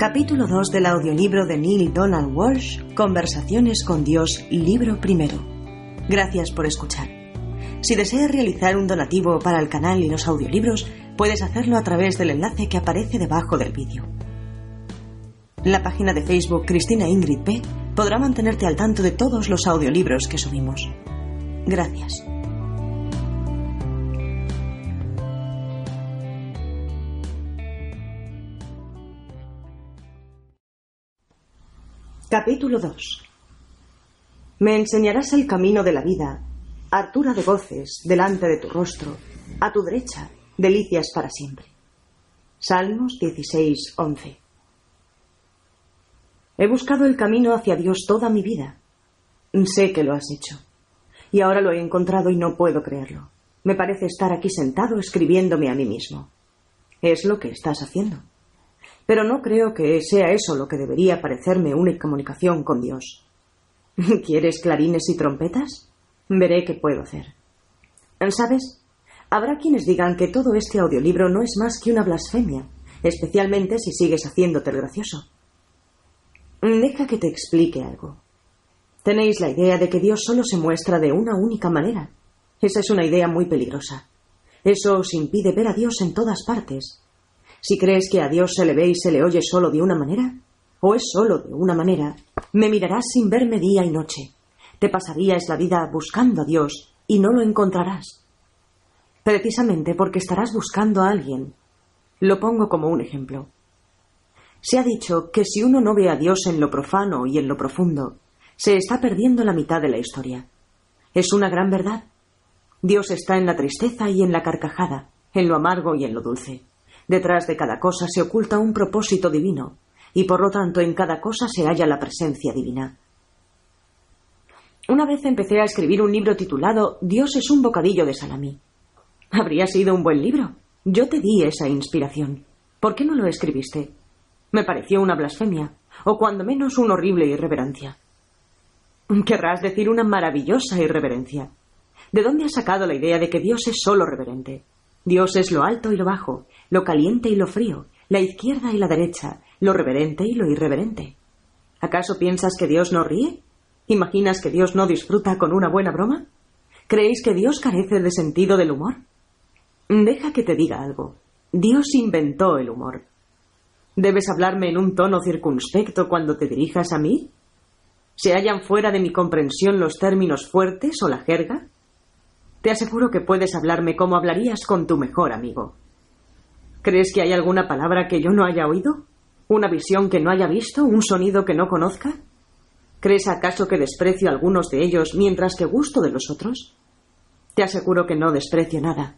Capítulo 2 del audiolibro de Neil Donald Walsh, Conversaciones con Dios, libro primero. Gracias por escuchar. Si deseas realizar un donativo para el canal y los audiolibros, puedes hacerlo a través del enlace que aparece debajo del vídeo. La página de Facebook Cristina Ingrid P podrá mantenerte al tanto de todos los audiolibros que subimos. Gracias. Capítulo 2 Me enseñarás el camino de la vida, hartura de goces delante de tu rostro, a tu derecha, delicias para siempre. Salmos 16, 11 He buscado el camino hacia Dios toda mi vida. Sé que lo has hecho. Y ahora lo he encontrado y no puedo creerlo. Me parece estar aquí sentado escribiéndome a mí mismo. Es lo que estás haciendo. Pero no creo que sea eso lo que debería parecerme una comunicación con Dios. ¿Quieres clarines y trompetas? Veré qué puedo hacer. ¿Sabes? Habrá quienes digan que todo este audiolibro no es más que una blasfemia, especialmente si sigues haciéndote el gracioso. Deja que te explique algo. Tenéis la idea de que Dios solo se muestra de una única manera. Esa es una idea muy peligrosa. Eso os impide ver a Dios en todas partes, si crees que a Dios se le ve y se le oye solo de una manera, o es solo de una manera, me mirarás sin verme día y noche. Te pasarías la vida buscando a Dios y no lo encontrarás. Precisamente porque estarás buscando a alguien. Lo pongo como un ejemplo. Se ha dicho que si uno no ve a Dios en lo profano y en lo profundo, se está perdiendo la mitad de la historia. Es una gran verdad. Dios está en la tristeza y en la carcajada, en lo amargo y en lo dulce. Detrás de cada cosa se oculta un propósito divino, y por lo tanto en cada cosa se halla la presencia divina. Una vez empecé a escribir un libro titulado Dios es un bocadillo de salamí. Habría sido un buen libro. Yo te di esa inspiración. ¿Por qué no lo escribiste? Me pareció una blasfemia, o cuando menos una horrible irreverencia. Querrás decir una maravillosa irreverencia. ¿De dónde has sacado la idea de que Dios es solo reverente? Dios es lo alto y lo bajo, lo caliente y lo frío, la izquierda y la derecha, lo reverente y lo irreverente. ¿Acaso piensas que Dios no ríe? ¿Imaginas que Dios no disfruta con una buena broma? ¿Creéis que Dios carece de sentido del humor? Deja que te diga algo. Dios inventó el humor. ¿Debes hablarme en un tono circunspecto cuando te dirijas a mí? ¿Se hallan fuera de mi comprensión los términos fuertes o la jerga? Te aseguro que puedes hablarme como hablarías con tu mejor amigo. ¿Crees que hay alguna palabra que yo no haya oído? ¿Una visión que no haya visto? ¿Un sonido que no conozca? ¿Crees acaso que desprecio algunos de ellos mientras que gusto de los otros? Te aseguro que no desprecio nada.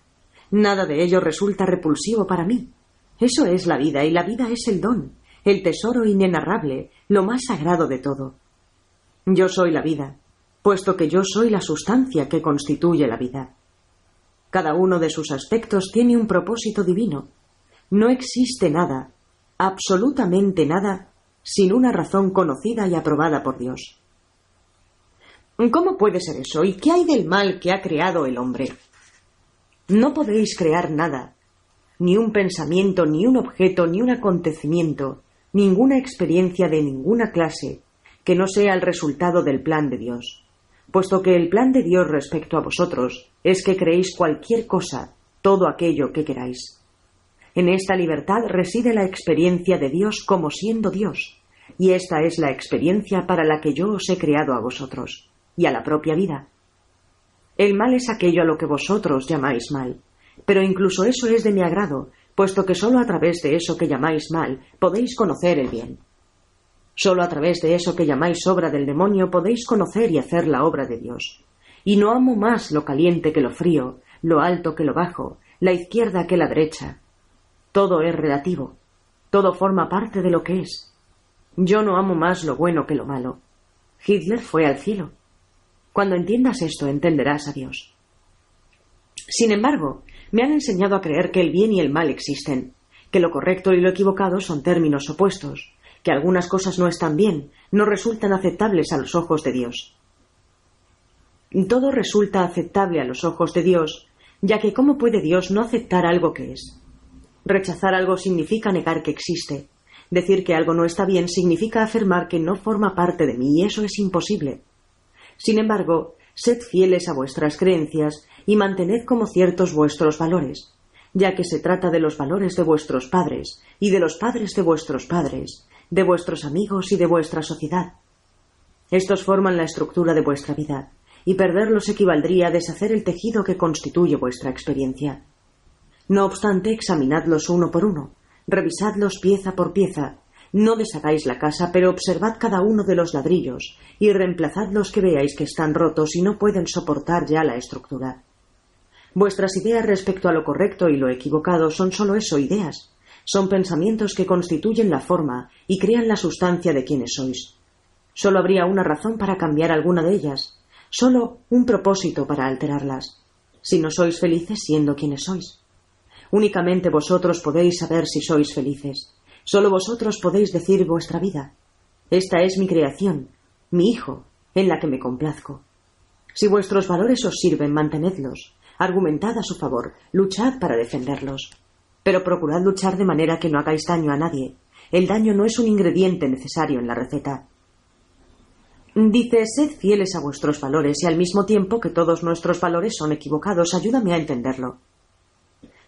Nada de ello resulta repulsivo para mí. Eso es la vida y la vida es el don, el tesoro inenarrable, lo más sagrado de todo. Yo soy la vida, puesto que yo soy la sustancia que constituye la vida. Cada uno de sus aspectos tiene un propósito divino, no existe nada, absolutamente nada, sin una razón conocida y aprobada por Dios. ¿Cómo puede ser eso? ¿Y qué hay del mal que ha creado el hombre? No podéis crear nada, ni un pensamiento, ni un objeto, ni un acontecimiento, ninguna experiencia de ninguna clase, que no sea el resultado del plan de Dios, puesto que el plan de Dios respecto a vosotros es que creéis cualquier cosa, todo aquello que queráis. En esta libertad reside la experiencia de Dios como siendo Dios, y esta es la experiencia para la que yo os he creado a vosotros, y a la propia vida. El mal es aquello a lo que vosotros llamáis mal, pero incluso eso es de mi agrado, puesto que sólo a través de eso que llamáis mal podéis conocer el bien. Sólo a través de eso que llamáis obra del demonio podéis conocer y hacer la obra de Dios. Y no amo más lo caliente que lo frío, lo alto que lo bajo, la izquierda que la derecha, todo es relativo. Todo forma parte de lo que es. Yo no amo más lo bueno que lo malo. Hitler fue al cielo. Cuando entiendas esto, entenderás a Dios. Sin embargo, me han enseñado a creer que el bien y el mal existen, que lo correcto y lo equivocado son términos opuestos, que algunas cosas no están bien, no resultan aceptables a los ojos de Dios. Todo resulta aceptable a los ojos de Dios, ya que ¿cómo puede Dios no aceptar algo que es? Rechazar algo significa negar que existe. Decir que algo no está bien significa afirmar que no forma parte de mí y eso es imposible. Sin embargo, sed fieles a vuestras creencias y mantened como ciertos vuestros valores, ya que se trata de los valores de vuestros padres y de los padres de vuestros padres, de vuestros amigos y de vuestra sociedad. Estos forman la estructura de vuestra vida, y perderlos equivaldría a deshacer el tejido que constituye vuestra experiencia. No obstante, examinadlos uno por uno, revisadlos pieza por pieza, no deshagáis la casa, pero observad cada uno de los ladrillos y reemplazad los que veáis que están rotos y no pueden soportar ya la estructura. Vuestras ideas respecto a lo correcto y lo equivocado son sólo eso, ideas. Son pensamientos que constituyen la forma y crean la sustancia de quienes sois. Sólo habría una razón para cambiar alguna de ellas, sólo un propósito para alterarlas. Si no sois felices siendo quienes sois. Únicamente vosotros podéis saber si sois felices. Solo vosotros podéis decir vuestra vida. Esta es mi creación, mi hijo, en la que me complazco. Si vuestros valores os sirven, mantenedlos. Argumentad a su favor, luchad para defenderlos. Pero procurad luchar de manera que no hagáis daño a nadie. El daño no es un ingrediente necesario en la receta. Dice, sed fieles a vuestros valores y al mismo tiempo que todos nuestros valores son equivocados. Ayúdame a entenderlo.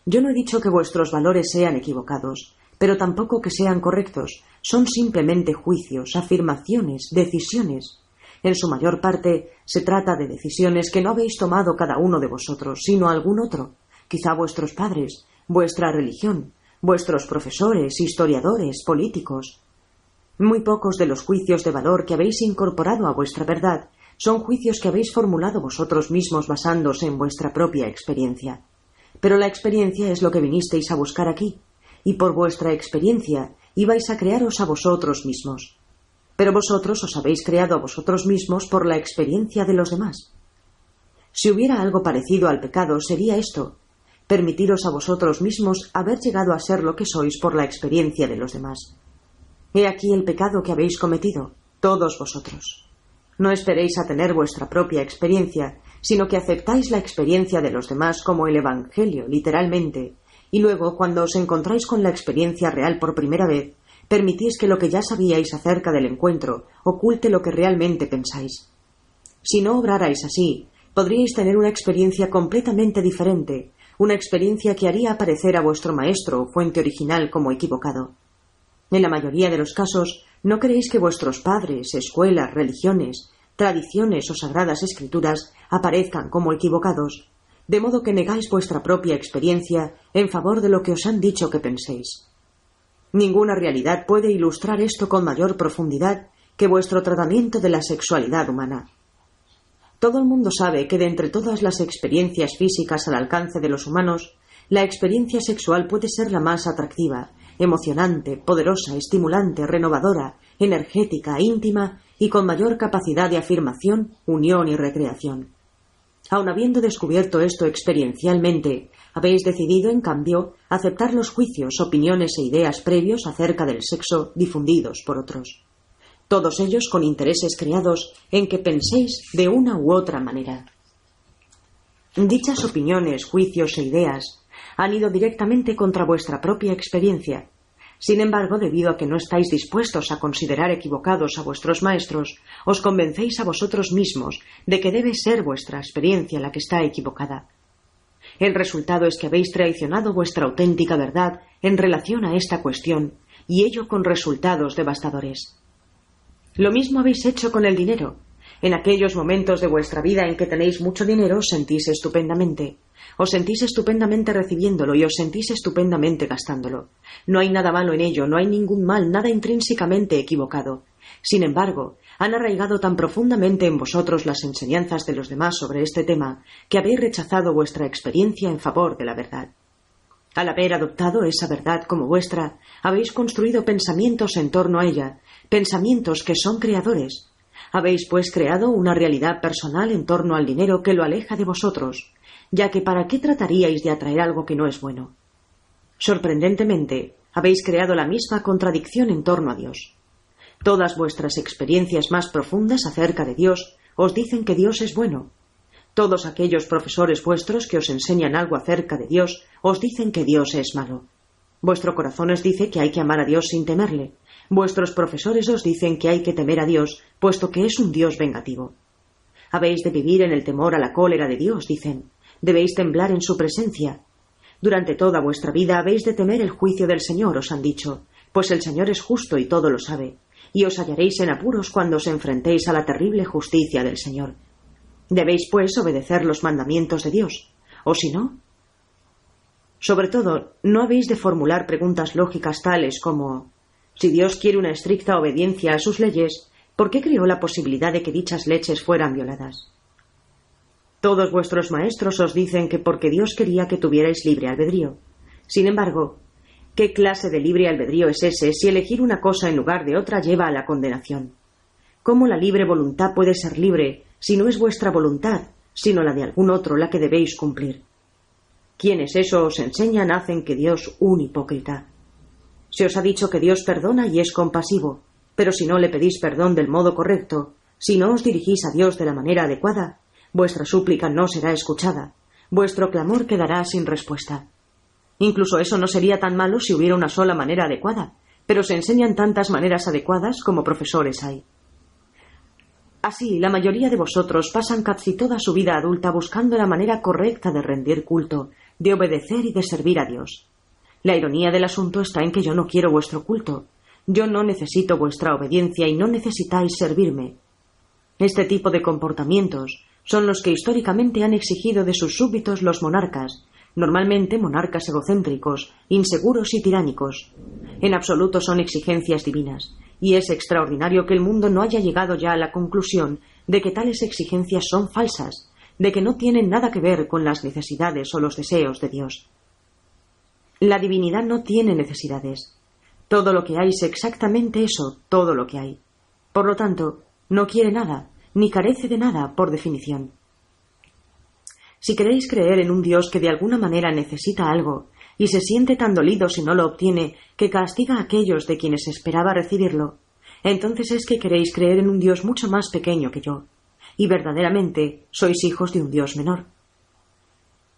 Yo no he dicho que vuestros valores sean equivocados pero tampoco que sean correctos. Son simplemente juicios, afirmaciones, decisiones. En su mayor parte se trata de decisiones que no habéis tomado cada uno de vosotros, sino algún otro, quizá vuestros padres, vuestra religión, vuestros profesores, historiadores, políticos. Muy pocos de los juicios de valor que habéis incorporado a vuestra verdad son juicios que habéis formulado vosotros mismos basándose en vuestra propia experiencia. Pero la experiencia es lo que vinisteis a buscar aquí, y por vuestra experiencia ibais a crearos a vosotros mismos. Pero vosotros os habéis creado a vosotros mismos por la experiencia de los demás. Si hubiera algo parecido al pecado, sería esto permitiros a vosotros mismos haber llegado a ser lo que sois por la experiencia de los demás. He aquí el pecado que habéis cometido, todos vosotros. No esperéis a tener vuestra propia experiencia, sino que aceptáis la experiencia de los demás como el Evangelio, literalmente, y luego, cuando os encontráis con la experiencia real por primera vez, permitís que lo que ya sabíais acerca del encuentro oculte lo que realmente pensáis. Si no obrarais así, podríais tener una experiencia completamente diferente, una experiencia que haría aparecer a vuestro maestro o fuente original como equivocado. En la mayoría de los casos, no creéis que vuestros padres, escuelas, religiones, tradiciones o sagradas escrituras aparezcan como equivocados, de modo que negáis vuestra propia experiencia en favor de lo que os han dicho que penséis. Ninguna realidad puede ilustrar esto con mayor profundidad que vuestro tratamiento de la sexualidad humana. Todo el mundo sabe que de entre todas las experiencias físicas al alcance de los humanos, la experiencia sexual puede ser la más atractiva, emocionante, poderosa, estimulante, renovadora, energética, íntima y con mayor capacidad de afirmación, unión y recreación. Aun habiendo descubierto esto experiencialmente, habéis decidido, en cambio, aceptar los juicios, opiniones e ideas previos acerca del sexo difundidos por otros. Todos ellos con intereses creados en que penséis de una u otra manera. Dichas opiniones, juicios e ideas han ido directamente contra vuestra propia experiencia, sin embargo, debido a que no estáis dispuestos a considerar equivocados a vuestros maestros, os convencéis a vosotros mismos de que debe ser vuestra experiencia la que está equivocada. El resultado es que habéis traicionado vuestra auténtica verdad en relación a esta cuestión, y ello con resultados devastadores. Lo mismo habéis hecho con el dinero. En aquellos momentos de vuestra vida en que tenéis mucho dinero os sentís estupendamente. Os sentís estupendamente recibiéndolo y os sentís estupendamente gastándolo. No hay nada malo en ello, no hay ningún mal, nada intrínsecamente equivocado. Sin embargo, han arraigado tan profundamente en vosotros las enseñanzas de los demás sobre este tema que habéis rechazado vuestra experiencia en favor de la verdad. Al haber adoptado esa verdad como vuestra, habéis construido pensamientos en torno a ella, pensamientos que son creadores. Habéis, pues, creado una realidad personal en torno al dinero que lo aleja de vosotros, ya que ¿para qué trataríais de atraer algo que no es bueno? Sorprendentemente, habéis creado la misma contradicción en torno a Dios. Todas vuestras experiencias más profundas acerca de Dios os dicen que Dios es bueno. Todos aquellos profesores vuestros que os enseñan algo acerca de Dios os dicen que Dios es malo. Vuestro corazón os dice que hay que amar a Dios sin temerle. Vuestros profesores os dicen que hay que temer a Dios, puesto que es un Dios vengativo. Habéis de vivir en el temor a la cólera de Dios, dicen. Debéis temblar en su presencia. Durante toda vuestra vida habéis de temer el juicio del Señor, os han dicho, pues el Señor es justo y todo lo sabe, y os hallaréis en apuros cuando os enfrentéis a la terrible justicia del Señor. Debéis, pues, obedecer los mandamientos de Dios, o si no. Sobre todo, no habéis de formular preguntas lógicas tales como si Dios quiere una estricta obediencia a sus leyes, ¿por qué creó la posibilidad de que dichas leches fueran violadas? Todos vuestros maestros os dicen que porque Dios quería que tuvierais libre albedrío. Sin embargo, ¿qué clase de libre albedrío es ese si elegir una cosa en lugar de otra lleva a la condenación? ¿Cómo la libre voluntad puede ser libre si no es vuestra voluntad, sino la de algún otro la que debéis cumplir? Quienes eso os enseñan hacen que Dios un hipócrita. Se os ha dicho que Dios perdona y es compasivo, pero si no le pedís perdón del modo correcto, si no os dirigís a Dios de la manera adecuada, vuestra súplica no será escuchada, vuestro clamor quedará sin respuesta. Incluso eso no sería tan malo si hubiera una sola manera adecuada, pero se enseñan tantas maneras adecuadas como profesores hay. Así, la mayoría de vosotros pasan casi toda su vida adulta buscando la manera correcta de rendir culto, de obedecer y de servir a Dios. La ironía del asunto está en que yo no quiero vuestro culto. Yo no necesito vuestra obediencia y no necesitáis servirme. Este tipo de comportamientos son los que históricamente han exigido de sus súbditos los monarcas, normalmente monarcas egocéntricos, inseguros y tiránicos. En absoluto son exigencias divinas, y es extraordinario que el mundo no haya llegado ya a la conclusión de que tales exigencias son falsas, de que no tienen nada que ver con las necesidades o los deseos de Dios. La divinidad no tiene necesidades. Todo lo que hay es exactamente eso, todo lo que hay. Por lo tanto, no quiere nada, ni carece de nada, por definición. Si queréis creer en un Dios que de alguna manera necesita algo, y se siente tan dolido si no lo obtiene, que castiga a aquellos de quienes esperaba recibirlo, entonces es que queréis creer en un Dios mucho más pequeño que yo, y verdaderamente sois hijos de un Dios menor.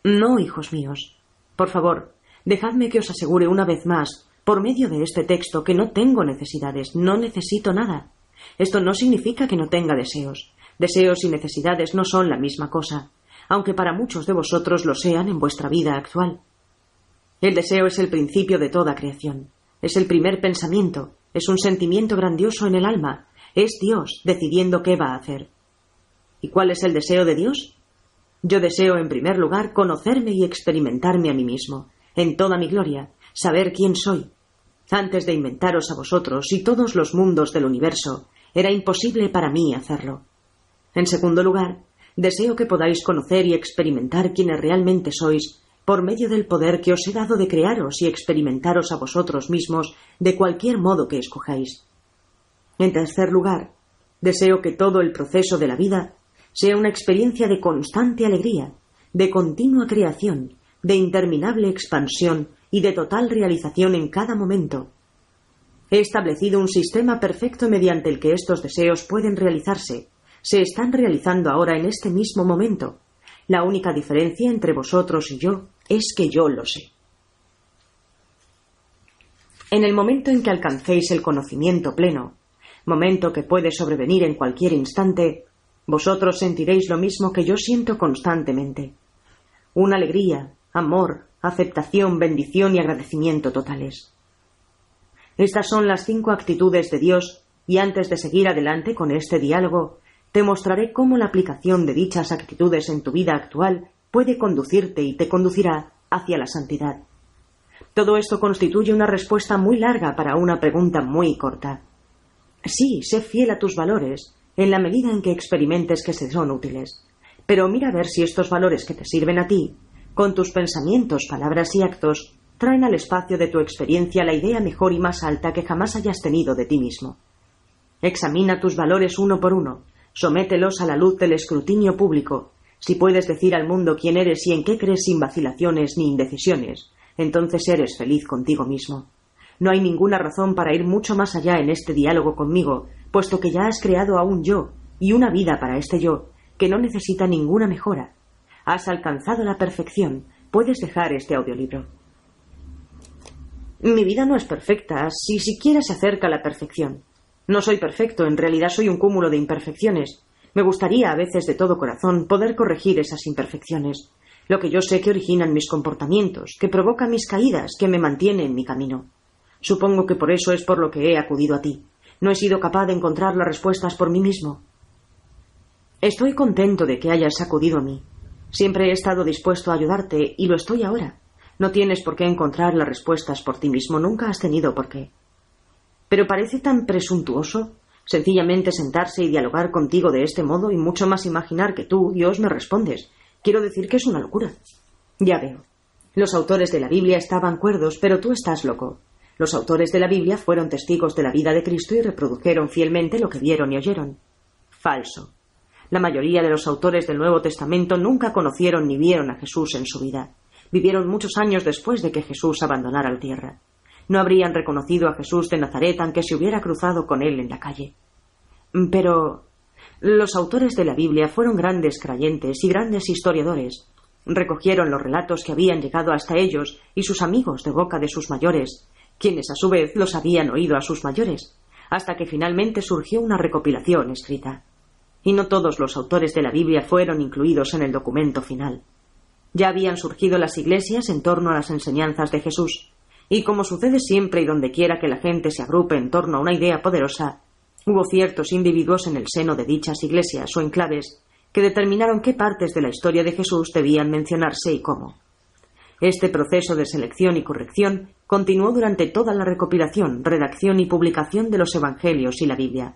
No, hijos míos. Por favor, Dejadme que os asegure una vez más, por medio de este texto, que no tengo necesidades, no necesito nada. Esto no significa que no tenga deseos. Deseos y necesidades no son la misma cosa, aunque para muchos de vosotros lo sean en vuestra vida actual. El deseo es el principio de toda creación. Es el primer pensamiento, es un sentimiento grandioso en el alma, es Dios decidiendo qué va a hacer. ¿Y cuál es el deseo de Dios? Yo deseo, en primer lugar, conocerme y experimentarme a mí mismo, en toda mi gloria, saber quién soy. Antes de inventaros a vosotros y todos los mundos del universo, era imposible para mí hacerlo. En segundo lugar, deseo que podáis conocer y experimentar quiénes realmente sois por medio del poder que os he dado de crearos y experimentaros a vosotros mismos de cualquier modo que escojáis. En tercer lugar, deseo que todo el proceso de la vida sea una experiencia de constante alegría, de continua creación, de interminable expansión y de total realización en cada momento. He establecido un sistema perfecto mediante el que estos deseos pueden realizarse. Se están realizando ahora en este mismo momento. La única diferencia entre vosotros y yo es que yo lo sé. En el momento en que alcancéis el conocimiento pleno, momento que puede sobrevenir en cualquier instante, vosotros sentiréis lo mismo que yo siento constantemente. Una alegría, amor, aceptación, bendición y agradecimiento totales. Estas son las cinco actitudes de Dios y antes de seguir adelante con este diálogo, te mostraré cómo la aplicación de dichas actitudes en tu vida actual puede conducirte y te conducirá hacia la santidad. Todo esto constituye una respuesta muy larga para una pregunta muy corta. Sí, sé fiel a tus valores, en la medida en que experimentes que se son útiles. Pero mira a ver si estos valores que te sirven a ti con tus pensamientos, palabras y actos, traen al espacio de tu experiencia la idea mejor y más alta que jamás hayas tenido de ti mismo. Examina tus valores uno por uno, somételos a la luz del escrutinio público. Si puedes decir al mundo quién eres y en qué crees sin vacilaciones ni indecisiones, entonces eres feliz contigo mismo. No hay ninguna razón para ir mucho más allá en este diálogo conmigo, puesto que ya has creado a un yo y una vida para este yo que no necesita ninguna mejora, Has alcanzado la perfección. Puedes dejar este audiolibro. Mi vida no es perfecta, si siquiera se acerca a la perfección. No soy perfecto, en realidad soy un cúmulo de imperfecciones. Me gustaría, a veces de todo corazón, poder corregir esas imperfecciones. Lo que yo sé que originan mis comportamientos, que provoca mis caídas, que me mantiene en mi camino. Supongo que por eso es por lo que he acudido a ti. No he sido capaz de encontrar las respuestas por mí mismo. Estoy contento de que hayas acudido a mí. Siempre he estado dispuesto a ayudarte y lo estoy ahora. No tienes por qué encontrar las respuestas por ti mismo, nunca has tenido por qué. Pero parece tan presuntuoso sencillamente sentarse y dialogar contigo de este modo y mucho más imaginar que tú, Dios, me respondes. Quiero decir que es una locura. Ya veo. Los autores de la Biblia estaban cuerdos, pero tú estás loco. Los autores de la Biblia fueron testigos de la vida de Cristo y reprodujeron fielmente lo que vieron y oyeron. Falso. La mayoría de los autores del Nuevo Testamento nunca conocieron ni vieron a Jesús en su vida. Vivieron muchos años después de que Jesús abandonara la tierra. No habrían reconocido a Jesús de Nazaret aunque se hubiera cruzado con él en la calle. Pero los autores de la Biblia fueron grandes creyentes y grandes historiadores. Recogieron los relatos que habían llegado hasta ellos y sus amigos de boca de sus mayores, quienes a su vez los habían oído a sus mayores, hasta que finalmente surgió una recopilación escrita. Y no todos los autores de la Biblia fueron incluidos en el documento final. Ya habían surgido las iglesias en torno a las enseñanzas de Jesús, y como sucede siempre y donde quiera que la gente se agrupe en torno a una idea poderosa, hubo ciertos individuos en el seno de dichas iglesias o enclaves que determinaron qué partes de la historia de Jesús debían mencionarse y cómo. Este proceso de selección y corrección continuó durante toda la recopilación, redacción y publicación de los Evangelios y la Biblia.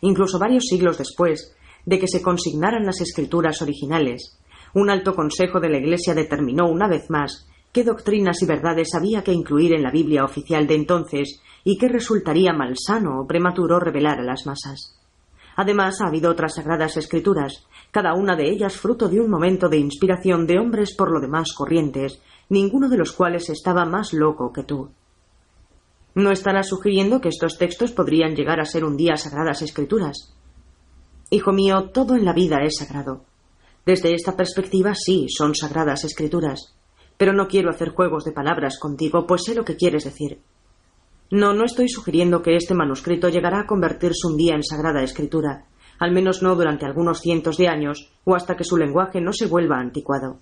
Incluso varios siglos después de que se consignaran las escrituras originales, un alto consejo de la Iglesia determinó una vez más qué doctrinas y verdades había que incluir en la Biblia oficial de entonces y qué resultaría malsano o prematuro revelar a las masas. Además, ha habido otras sagradas escrituras, cada una de ellas fruto de un momento de inspiración de hombres por lo demás corrientes, ninguno de los cuales estaba más loco que tú. ¿No estarás sugiriendo que estos textos podrían llegar a ser un día sagradas escrituras? Hijo mío, todo en la vida es sagrado. Desde esta perspectiva sí son sagradas escrituras. Pero no quiero hacer juegos de palabras contigo, pues sé lo que quieres decir. No, no estoy sugiriendo que este manuscrito llegará a convertirse un día en sagrada escritura, al menos no durante algunos cientos de años, o hasta que su lenguaje no se vuelva anticuado.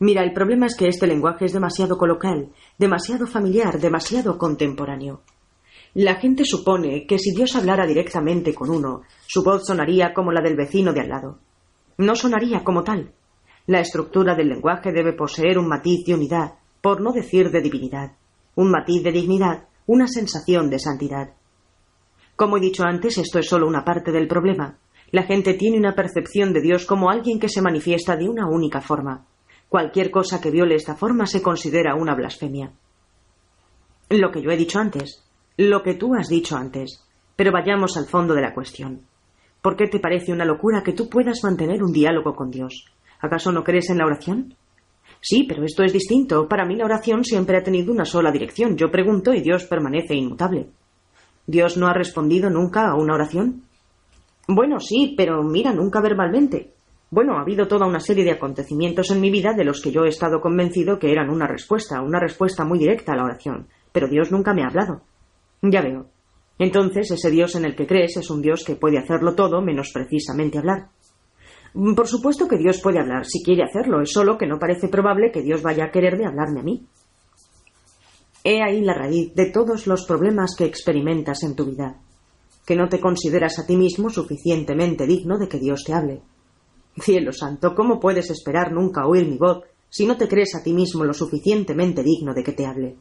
Mira, el problema es que este lenguaje es demasiado coloquial, demasiado familiar, demasiado contemporáneo. La gente supone que si Dios hablara directamente con uno, su voz sonaría como la del vecino de al lado. No sonaría como tal. La estructura del lenguaje debe poseer un matiz de unidad, por no decir de divinidad, un matiz de dignidad, una sensación de santidad. Como he dicho antes, esto es solo una parte del problema. La gente tiene una percepción de Dios como alguien que se manifiesta de una única forma. Cualquier cosa que viole esta forma se considera una blasfemia. Lo que yo he dicho antes, lo que tú has dicho antes. Pero vayamos al fondo de la cuestión. ¿Por qué te parece una locura que tú puedas mantener un diálogo con Dios? ¿Acaso no crees en la oración? Sí, pero esto es distinto. Para mí la oración siempre ha tenido una sola dirección. Yo pregunto y Dios permanece inmutable. ¿Dios no ha respondido nunca a una oración? Bueno, sí, pero mira, nunca verbalmente. Bueno, ha habido toda una serie de acontecimientos en mi vida de los que yo he estado convencido que eran una respuesta, una respuesta muy directa a la oración, pero Dios nunca me ha hablado. Ya veo. Entonces, ese Dios en el que crees es un Dios que puede hacerlo todo menos precisamente hablar. Mm, por supuesto que Dios puede hablar si quiere hacerlo, es solo que no parece probable que Dios vaya a querer de hablarme a mí. He ahí la raíz de todos los problemas que experimentas en tu vida, que no te consideras a ti mismo suficientemente digno de que Dios te hable. Cielo santo, ¿cómo puedes esperar nunca oír mi voz si no te crees a ti mismo lo suficientemente digno de que te hable?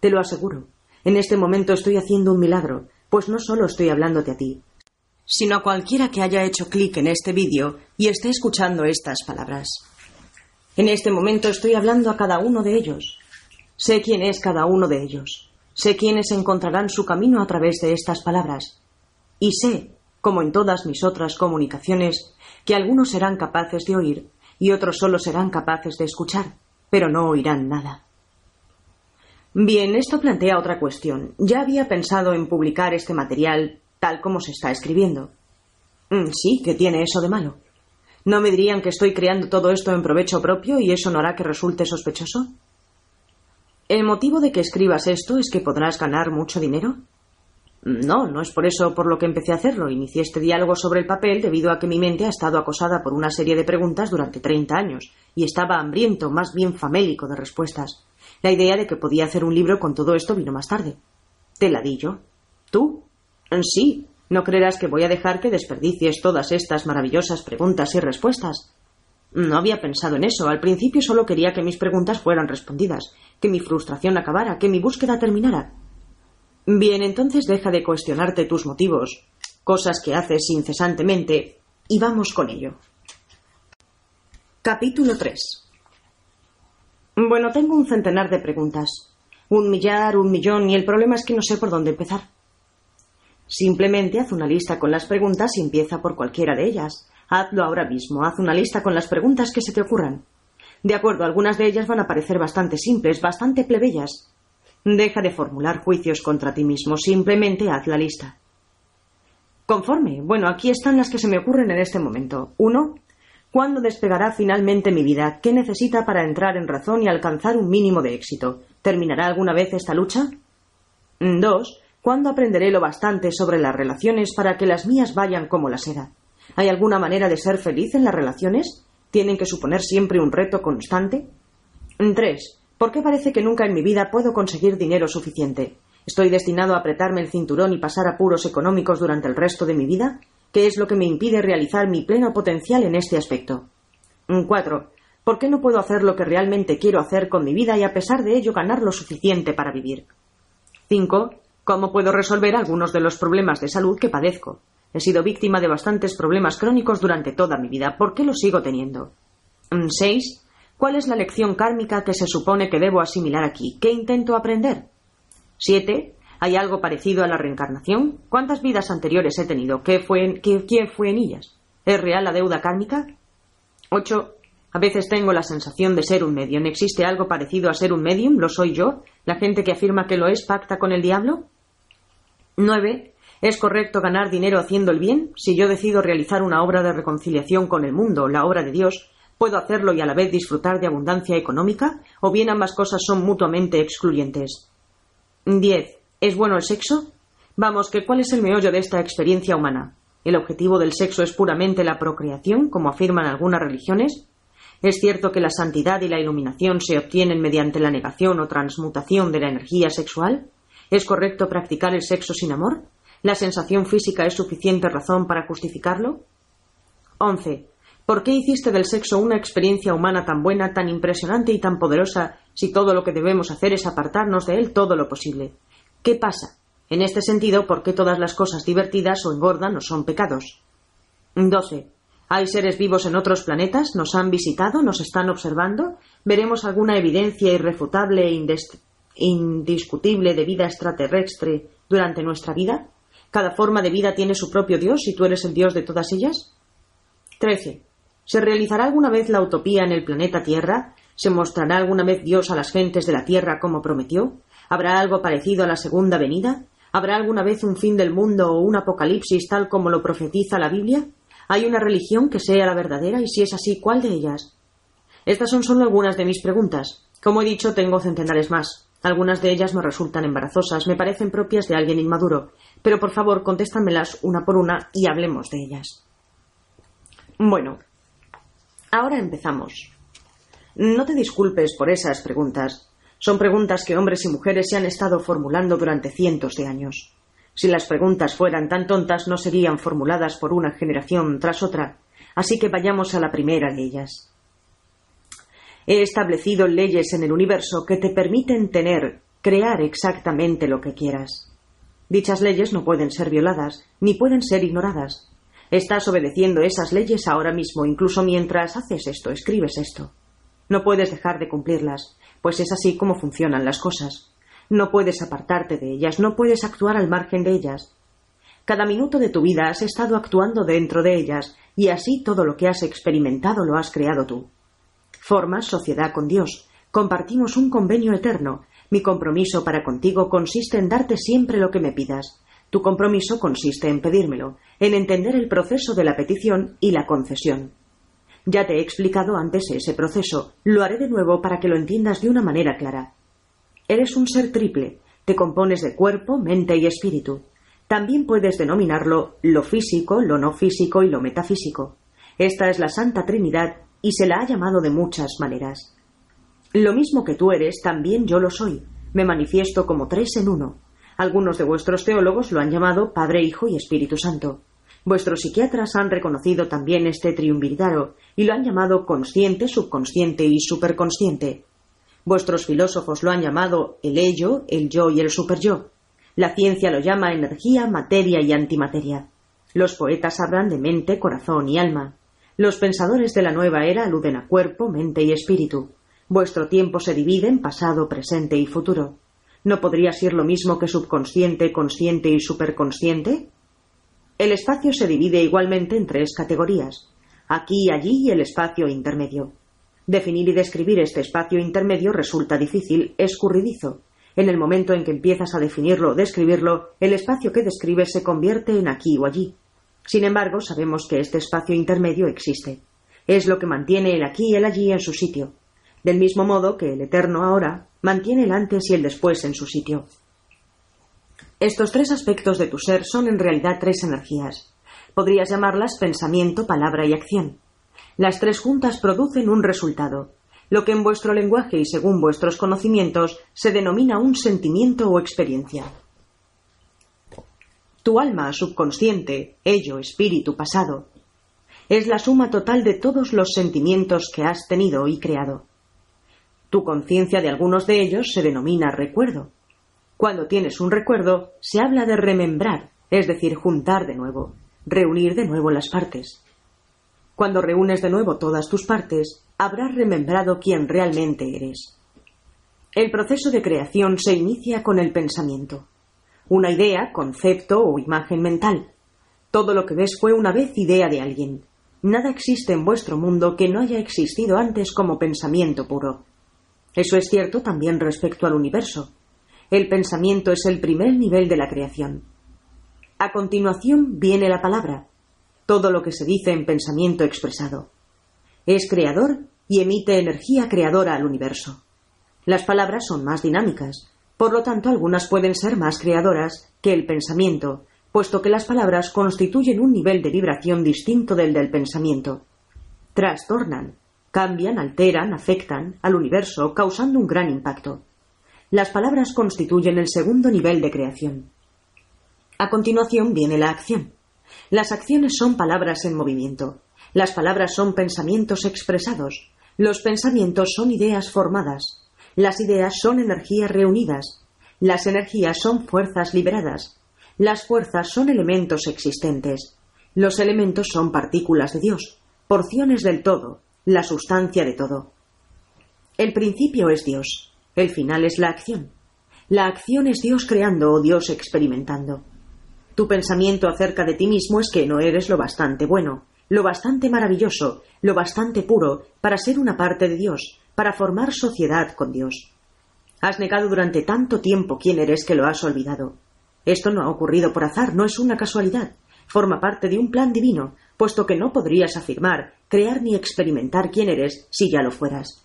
Te lo aseguro, en este momento estoy haciendo un milagro, pues no solo estoy hablándote a ti, sino a cualquiera que haya hecho clic en este vídeo y esté escuchando estas palabras. En este momento estoy hablando a cada uno de ellos. Sé quién es cada uno de ellos. Sé quiénes encontrarán su camino a través de estas palabras. Y sé, como en todas mis otras comunicaciones, que algunos serán capaces de oír y otros solo serán capaces de escuchar, pero no oirán nada. Bien, esto plantea otra cuestión. Ya había pensado en publicar este material tal como se está escribiendo. Mm, sí, ¿qué tiene eso de malo? ¿No me dirían que estoy creando todo esto en provecho propio y eso no hará que resulte sospechoso? ¿El motivo de que escribas esto es que podrás ganar mucho dinero? No, no es por eso por lo que empecé a hacerlo. Inicié este diálogo sobre el papel debido a que mi mente ha estado acosada por una serie de preguntas durante 30 años y estaba hambriento, más bien famélico, de respuestas. La idea de que podía hacer un libro con todo esto vino más tarde. Te la di yo. ¿Tú? Sí. No creerás que voy a dejar que desperdicies todas estas maravillosas preguntas y respuestas. No había pensado en eso. Al principio solo quería que mis preguntas fueran respondidas, que mi frustración acabara, que mi búsqueda terminara. Bien, entonces deja de cuestionarte tus motivos, cosas que haces incesantemente, y vamos con ello. Capítulo 3 Bueno, tengo un centenar de preguntas. Un millar, un millón, y el problema es que no sé por dónde empezar. Simplemente haz una lista con las preguntas y empieza por cualquiera de ellas. Hazlo ahora mismo. Haz una lista con las preguntas que se te ocurran. De acuerdo, algunas de ellas van a parecer bastante simples, bastante plebeyas. Deja de formular juicios contra ti mismo. Simplemente haz la lista. Conforme. Bueno, aquí están las que se me ocurren en este momento. Uno. ¿Cuándo despegará finalmente mi vida? ¿Qué necesita para entrar en razón y alcanzar un mínimo de éxito? ¿Terminará alguna vez esta lucha? Dos. ¿Cuándo aprenderé lo bastante sobre las relaciones para que las mías vayan como la seda? ¿Hay alguna manera de ser feliz en las relaciones? ¿Tienen que suponer siempre un reto constante? 3. ¿Por qué parece que nunca en mi vida puedo conseguir dinero suficiente? ¿Estoy destinado a apretarme el cinturón y pasar apuros económicos durante el resto de mi vida? ¿Qué es lo que me impide realizar mi pleno potencial en este aspecto? 4. ¿Por qué no puedo hacer lo que realmente quiero hacer con mi vida y a pesar de ello ganar lo suficiente para vivir? 5. ¿Cómo puedo resolver algunos de los problemas de salud que padezco? He sido víctima de bastantes problemas crónicos durante toda mi vida. ¿Por qué los sigo teniendo? 6. ¿Cuál es la lección kármica que se supone que debo asimilar aquí? ¿Qué intento aprender? 7. ¿Hay algo parecido a la reencarnación? ¿Cuántas vidas anteriores he tenido? ¿Qué fue ¿Quién fue en ellas? ¿Es real la deuda kármica? 8. A veces tengo la sensación de ser un medium. ¿Existe algo parecido a ser un medium? ¿Lo soy yo? ¿La gente que afirma que lo es pacta con el diablo? 9. ¿Es correcto ganar dinero haciendo el bien? Si yo decido realizar una obra de reconciliación con el mundo, la obra de Dios, ¿puedo hacerlo y a la vez disfrutar de abundancia económica? ¿O bien ambas cosas son mutuamente excluyentes? 10. ¿Es bueno el sexo? Vamos, que ¿cuál es el meollo de esta experiencia humana? ¿El objetivo del sexo es puramente la procreación, como afirman algunas religiones? ¿Es cierto que la santidad y la iluminación se obtienen mediante la negación o transmutación de la energía sexual? ¿Es correcto practicar el sexo sin amor? ¿La sensación física es suficiente razón para justificarlo? 11. ¿Por qué hiciste del sexo una experiencia humana tan buena, tan impresionante y tan poderosa si todo lo que debemos hacer es apartarnos de él todo lo posible? ¿Qué pasa? En este sentido, ¿por qué todas las cosas divertidas o engordan o son pecados? 12. ¿Hay seres vivos en otros planetas? ¿Nos han visitado? ¿Nos están observando? ¿Veremos alguna evidencia irrefutable e indiscutible de vida extraterrestre durante nuestra vida? ¿Cada forma de vida tiene su propio Dios y tú eres el Dios de todas ellas? 13. ¿Se realizará alguna vez la utopía en el planeta Tierra? ¿Se mostrará alguna vez Dios a las gentes de la Tierra como prometió? ¿Habrá algo parecido a la segunda venida? ¿Habrá alguna vez un fin del mundo o un apocalipsis tal como lo profetiza la Biblia? ¿Hay una religión que sea la verdadera? Y si es así, ¿cuál de ellas? Estas son solo algunas de mis preguntas. Como he dicho, tengo centenares más. Algunas de ellas me resultan embarazosas, me parecen propias de alguien inmaduro, pero por favor contéstamelas una por una y hablemos de ellas. Bueno, ahora empezamos. No te disculpes por esas preguntas. Son preguntas que hombres y mujeres se han estado formulando durante cientos de años. Si las preguntas fueran tan tontas no serían formuladas por una generación tras otra, así que vayamos a la primera de ellas. He establecido leyes en el universo que te permiten tener, crear exactamente lo que quieras. Dichas leyes no pueden ser violadas, ni pueden ser ignoradas. Estás obedeciendo esas leyes ahora mismo, incluso mientras haces esto, escribes esto. No puedes dejar de cumplirlas, pues es así como funcionan las cosas. No puedes apartarte de ellas, no puedes actuar al margen de ellas. Cada minuto de tu vida has estado actuando dentro de ellas, y así todo lo que has experimentado lo has creado tú. Formas sociedad con Dios. Compartimos un convenio eterno. Mi compromiso para contigo consiste en darte siempre lo que me pidas. Tu compromiso consiste en pedírmelo, en entender el proceso de la petición y la concesión. Ya te he explicado antes ese proceso. Lo haré de nuevo para que lo entiendas de una manera clara. Eres un ser triple, te compones de cuerpo, mente y espíritu. También puedes denominarlo lo físico, lo no físico y lo metafísico. Esta es la Santa Trinidad y se la ha llamado de muchas maneras. Lo mismo que tú eres, también yo lo soy. Me manifiesto como tres en uno. Algunos de vuestros teólogos lo han llamado Padre, Hijo y Espíritu Santo. Vuestros psiquiatras han reconocido también este triunvirato y lo han llamado consciente, subconsciente y superconsciente. Vuestros filósofos lo han llamado el ello, el yo y el superyo. La ciencia lo llama energía, materia y antimateria. Los poetas hablan de mente, corazón y alma. Los pensadores de la nueva era aluden a cuerpo, mente y espíritu. Vuestro tiempo se divide en pasado, presente y futuro. ¿No podría ser lo mismo que subconsciente, consciente y superconsciente? El espacio se divide igualmente en tres categorías. Aquí, allí y el espacio intermedio. Definir y describir este espacio intermedio resulta difícil, escurridizo. En el momento en que empiezas a definirlo o describirlo, el espacio que describes se convierte en aquí o allí. Sin embargo, sabemos que este espacio intermedio existe. Es lo que mantiene el aquí y el allí en su sitio. Del mismo modo que el eterno ahora mantiene el antes y el después en su sitio. Estos tres aspectos de tu ser son en realidad tres energías. Podrías llamarlas pensamiento, palabra y acción. Las tres juntas producen un resultado, lo que en vuestro lenguaje y según vuestros conocimientos se denomina un sentimiento o experiencia. Tu alma subconsciente, ello, espíritu, pasado, es la suma total de todos los sentimientos que has tenido y creado. Tu conciencia de algunos de ellos se denomina recuerdo. Cuando tienes un recuerdo, se habla de remembrar, es decir, juntar de nuevo, reunir de nuevo las partes. Cuando reúnes de nuevo todas tus partes, habrás remembrado quién realmente eres. El proceso de creación se inicia con el pensamiento. Una idea, concepto o imagen mental. Todo lo que ves fue una vez idea de alguien. Nada existe en vuestro mundo que no haya existido antes como pensamiento puro. Eso es cierto también respecto al universo. El pensamiento es el primer nivel de la creación. A continuación viene la palabra, todo lo que se dice en pensamiento expresado. Es creador y emite energía creadora al universo. Las palabras son más dinámicas, por lo tanto algunas pueden ser más creadoras que el pensamiento, puesto que las palabras constituyen un nivel de vibración distinto del del pensamiento. Trastornan, cambian, alteran, afectan al universo, causando un gran impacto. Las palabras constituyen el segundo nivel de creación. A continuación viene la acción. Las acciones son palabras en movimiento. Las palabras son pensamientos expresados. Los pensamientos son ideas formadas. Las ideas son energías reunidas. Las energías son fuerzas liberadas. Las fuerzas son elementos existentes. Los elementos son partículas de Dios, porciones del todo, la sustancia de todo. El principio es Dios. El final es la acción. La acción es Dios creando o Dios experimentando. Tu pensamiento acerca de ti mismo es que no eres lo bastante bueno, lo bastante maravilloso, lo bastante puro para ser una parte de Dios, para formar sociedad con Dios. Has negado durante tanto tiempo quién eres que lo has olvidado. Esto no ha ocurrido por azar, no es una casualidad. Forma parte de un plan divino, puesto que no podrías afirmar, crear ni experimentar quién eres si ya lo fueras.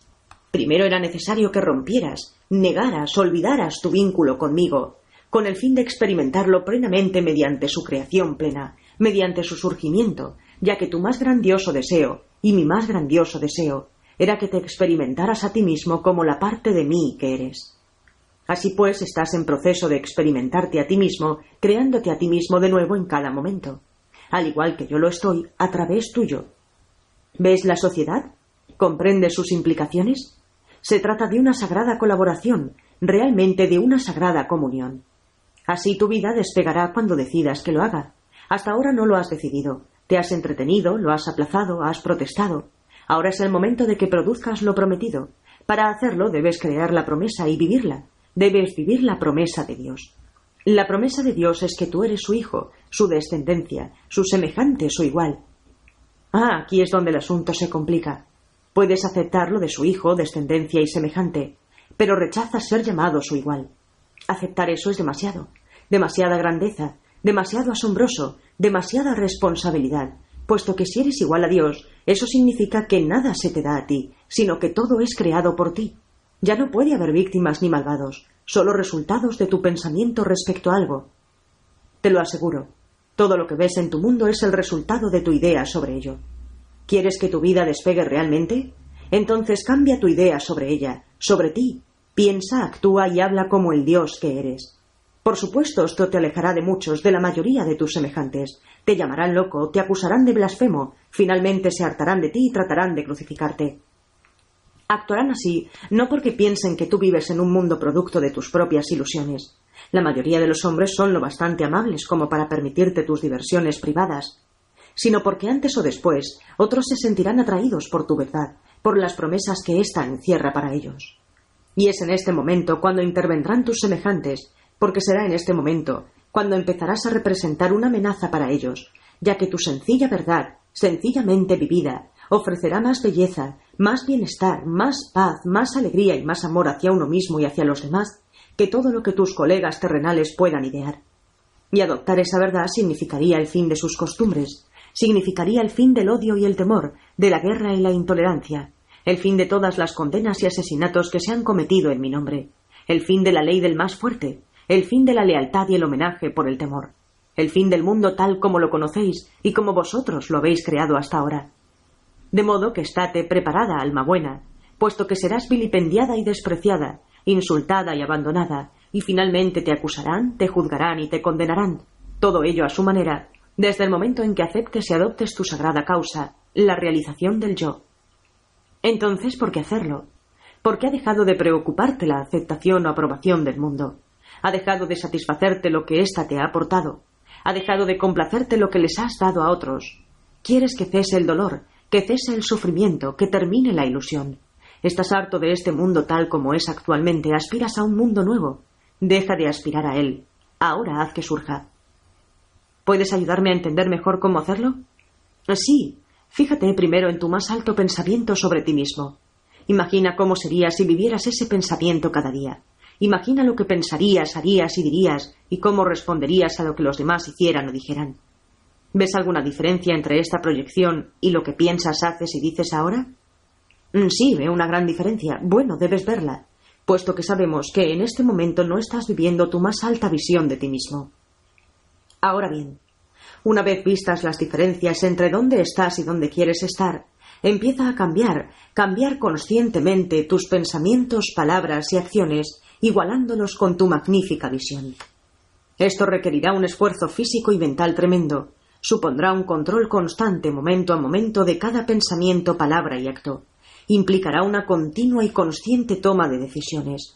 Primero era necesario que rompieras, negaras, olvidaras tu vínculo conmigo, con el fin de experimentarlo plenamente mediante su creación plena, mediante su surgimiento, ya que tu más grandioso deseo, y mi más grandioso deseo, era que te experimentaras a ti mismo como la parte de mí que eres. Así pues, estás en proceso de experimentarte a ti mismo, creándote a ti mismo de nuevo en cada momento, al igual que yo lo estoy a través tuyo. ¿Ves la sociedad? ¿Comprendes sus implicaciones? Se trata de una sagrada colaboración, realmente de una sagrada comunión. Así tu vida despegará cuando decidas que lo haga. Hasta ahora no lo has decidido. Te has entretenido, lo has aplazado, has protestado. Ahora es el momento de que produzcas lo prometido. Para hacerlo debes crear la promesa y vivirla. Debes vivir la promesa de Dios. La promesa de Dios es que tú eres su hijo, su descendencia, su semejante, su igual. Ah, aquí es donde el asunto se complica. Puedes aceptarlo de su hijo, descendencia y semejante, pero rechazas ser llamado su igual. Aceptar eso es demasiado, demasiada grandeza, demasiado asombroso, demasiada responsabilidad, puesto que si eres igual a Dios, eso significa que nada se te da a ti, sino que todo es creado por ti. Ya no puede haber víctimas ni malvados, solo resultados de tu pensamiento respecto a algo. Te lo aseguro, todo lo que ves en tu mundo es el resultado de tu idea sobre ello. ¿Quieres que tu vida despegue realmente? Entonces cambia tu idea sobre ella, sobre ti. Piensa, actúa y habla como el Dios que eres. Por supuesto, esto te alejará de muchos, de la mayoría de tus semejantes. Te llamarán loco, te acusarán de blasfemo, finalmente se hartarán de ti y tratarán de crucificarte. Actuarán así no porque piensen que tú vives en un mundo producto de tus propias ilusiones. La mayoría de los hombres son lo bastante amables como para permitirte tus diversiones privadas, sino porque antes o después otros se sentirán atraídos por tu verdad, por las promesas que ésta encierra para ellos. Y es en este momento cuando intervendrán tus semejantes porque será en este momento cuando empezarás a representar una amenaza para ellos, ya que tu sencilla verdad, sencillamente vivida, ofrecerá más belleza, más bienestar, más paz, más alegría y más amor hacia uno mismo y hacia los demás que todo lo que tus colegas terrenales puedan idear. Y adoptar esa verdad significaría el fin de sus costumbres, significaría el fin del odio y el temor, de la guerra y la intolerancia, el fin de todas las condenas y asesinatos que se han cometido en mi nombre, el fin de la ley del más fuerte, el fin de la lealtad y el homenaje por el temor, el fin del mundo tal como lo conocéis y como vosotros lo habéis creado hasta ahora. De modo que estate preparada, alma buena, puesto que serás vilipendiada y despreciada, insultada y abandonada, y finalmente te acusarán, te juzgarán y te condenarán, todo ello a su manera, desde el momento en que aceptes y adoptes tu sagrada causa, la realización del yo. Entonces, ¿por qué hacerlo? ¿Por qué ha dejado de preocuparte la aceptación o aprobación del mundo? ha dejado de satisfacerte lo que ésta te ha aportado, ha dejado de complacerte lo que les has dado a otros. Quieres que cese el dolor, que cese el sufrimiento, que termine la ilusión. Estás harto de este mundo tal como es actualmente, aspiras a un mundo nuevo. Deja de aspirar a él. Ahora haz que surja. ¿Puedes ayudarme a entender mejor cómo hacerlo? Sí. Fíjate primero en tu más alto pensamiento sobre ti mismo. Imagina cómo sería si vivieras ese pensamiento cada día. Imagina lo que pensarías, harías y dirías, y cómo responderías a lo que los demás hicieran o dijeran. ¿Ves alguna diferencia entre esta proyección y lo que piensas, haces y dices ahora? Mm, sí, veo una gran diferencia. Bueno, debes verla, puesto que sabemos que en este momento no estás viviendo tu más alta visión de ti mismo. Ahora bien, una vez vistas las diferencias entre dónde estás y dónde quieres estar, empieza a cambiar, cambiar conscientemente tus pensamientos, palabras y acciones igualándolos con tu magnífica visión. Esto requerirá un esfuerzo físico y mental tremendo, supondrá un control constante momento a momento de cada pensamiento, palabra y acto, implicará una continua y consciente toma de decisiones.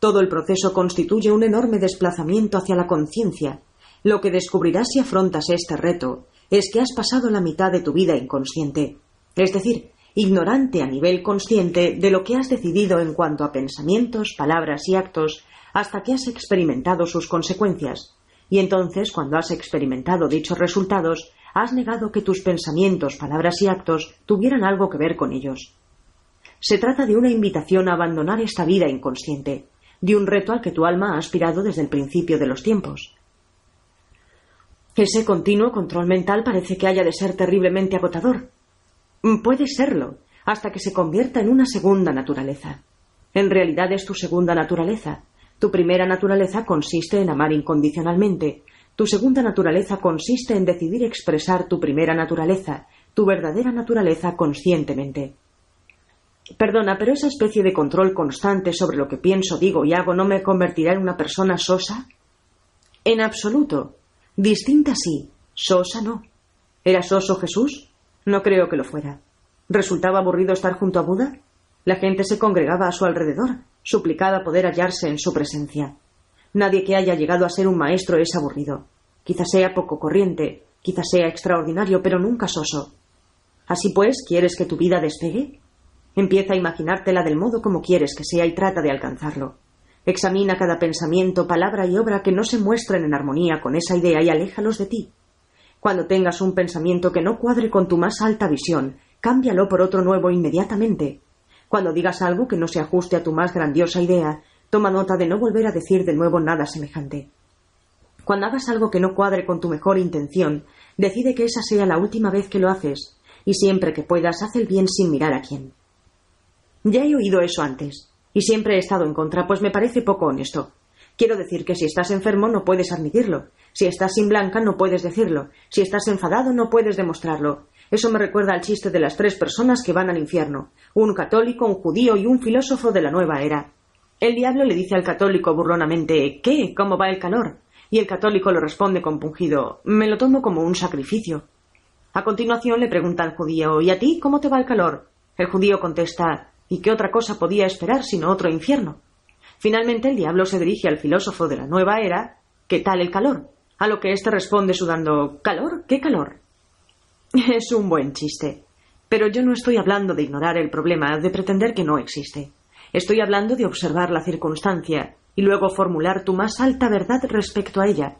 Todo el proceso constituye un enorme desplazamiento hacia la conciencia. Lo que descubrirás si afrontas este reto es que has pasado la mitad de tu vida inconsciente, es decir, ignorante a nivel consciente de lo que has decidido en cuanto a pensamientos, palabras y actos, hasta que has experimentado sus consecuencias. Y entonces, cuando has experimentado dichos resultados, has negado que tus pensamientos, palabras y actos tuvieran algo que ver con ellos. Se trata de una invitación a abandonar esta vida inconsciente, de un reto al que tu alma ha aspirado desde el principio de los tiempos. Ese continuo control mental parece que haya de ser terriblemente agotador, puede serlo, hasta que se convierta en una segunda naturaleza. En realidad es tu segunda naturaleza. Tu primera naturaleza consiste en amar incondicionalmente. Tu segunda naturaleza consiste en decidir expresar tu primera naturaleza, tu verdadera naturaleza conscientemente. Perdona, pero esa especie de control constante sobre lo que pienso, digo y hago no me convertirá en una persona sosa? En absoluto. Distinta sí, sosa no. ¿Era soso Jesús? No creo que lo fuera. ¿Resultaba aburrido estar junto a Buda? La gente se congregaba a su alrededor, suplicada poder hallarse en su presencia. Nadie que haya llegado a ser un maestro es aburrido. Quizás sea poco corriente, quizás sea extraordinario, pero nunca soso. Así pues, ¿quieres que tu vida despegue? Empieza a imaginártela del modo como quieres que sea y trata de alcanzarlo. Examina cada pensamiento, palabra y obra que no se muestren en armonía con esa idea y aléjalos de ti. Cuando tengas un pensamiento que no cuadre con tu más alta visión, cámbialo por otro nuevo inmediatamente. Cuando digas algo que no se ajuste a tu más grandiosa idea, toma nota de no volver a decir de nuevo nada semejante. Cuando hagas algo que no cuadre con tu mejor intención, decide que esa sea la última vez que lo haces, y siempre que puedas haz el bien sin mirar a quién. Ya he oído eso antes. Y siempre he estado en contra, pues me parece poco honesto. Quiero decir que si estás enfermo no puedes admitirlo. Si estás sin blanca no puedes decirlo. Si estás enfadado no puedes demostrarlo. Eso me recuerda al chiste de las tres personas que van al infierno. Un católico, un judío y un filósofo de la nueva era. El diablo le dice al católico burlonamente ¿Qué? ¿Cómo va el calor? Y el católico le responde compungido Me lo tomo como un sacrificio. A continuación le pregunta al judío ¿Y a ti cómo te va el calor? El judío contesta ¿Y qué otra cosa podía esperar sino otro infierno? Finalmente el diablo se dirige al filósofo de la nueva era ¿Qué tal el calor? A lo que éste responde sudando ¿Calor? ¿Qué calor? Es un buen chiste. Pero yo no estoy hablando de ignorar el problema, de pretender que no existe. Estoy hablando de observar la circunstancia y luego formular tu más alta verdad respecto a ella.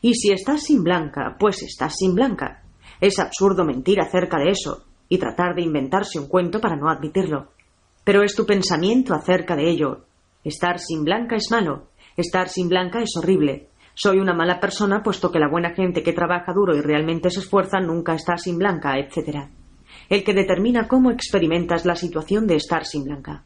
Y si estás sin blanca, pues estás sin blanca. Es absurdo mentir acerca de eso y tratar de inventarse un cuento para no admitirlo. Pero es tu pensamiento acerca de ello. Estar sin blanca es malo, estar sin blanca es horrible. Soy una mala persona puesto que la buena gente que trabaja duro y realmente se esfuerza nunca está sin blanca, etc. El que determina cómo experimentas la situación de estar sin blanca.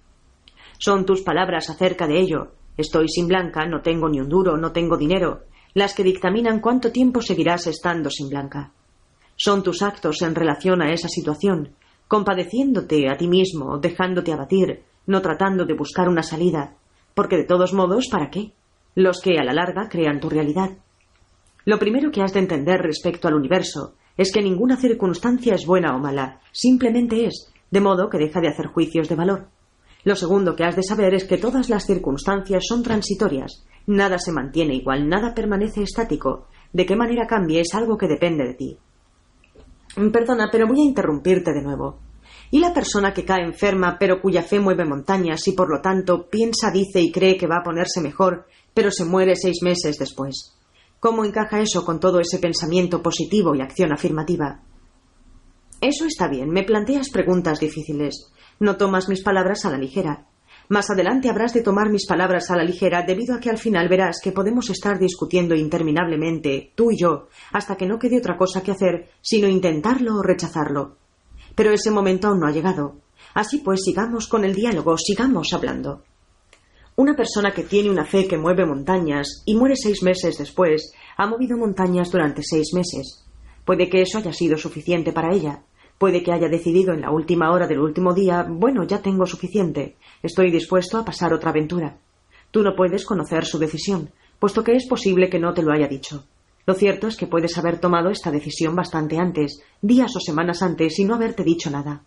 Son tus palabras acerca de ello. Estoy sin blanca, no tengo ni un duro, no tengo dinero, las que dictaminan cuánto tiempo seguirás estando sin blanca. Son tus actos en relación a esa situación, compadeciéndote a ti mismo, dejándote abatir, no tratando de buscar una salida, porque de todos modos, ¿para qué? Los que a la larga crean tu realidad. Lo primero que has de entender respecto al universo es que ninguna circunstancia es buena o mala, simplemente es, de modo que deja de hacer juicios de valor. Lo segundo que has de saber es que todas las circunstancias son transitorias, nada se mantiene igual, nada permanece estático, de qué manera cambie es algo que depende de ti. Perdona, pero voy a interrumpirte de nuevo. ¿Y la persona que cae enferma, pero cuya fe mueve montañas y por lo tanto piensa, dice y cree que va a ponerse mejor, pero se muere seis meses después? ¿Cómo encaja eso con todo ese pensamiento positivo y acción afirmativa? Eso está bien, me planteas preguntas difíciles. No tomas mis palabras a la ligera. Más adelante habrás de tomar mis palabras a la ligera debido a que al final verás que podemos estar discutiendo interminablemente, tú y yo, hasta que no quede otra cosa que hacer sino intentarlo o rechazarlo. Pero ese momento aún no ha llegado. Así pues, sigamos con el diálogo, sigamos hablando. Una persona que tiene una fe que mueve montañas y muere seis meses después, ha movido montañas durante seis meses. Puede que eso haya sido suficiente para ella, Puede que haya decidido en la última hora del último día, bueno, ya tengo suficiente, estoy dispuesto a pasar otra aventura. Tú no puedes conocer su decisión, puesto que es posible que no te lo haya dicho. Lo cierto es que puedes haber tomado esta decisión bastante antes, días o semanas antes, y no haberte dicho nada.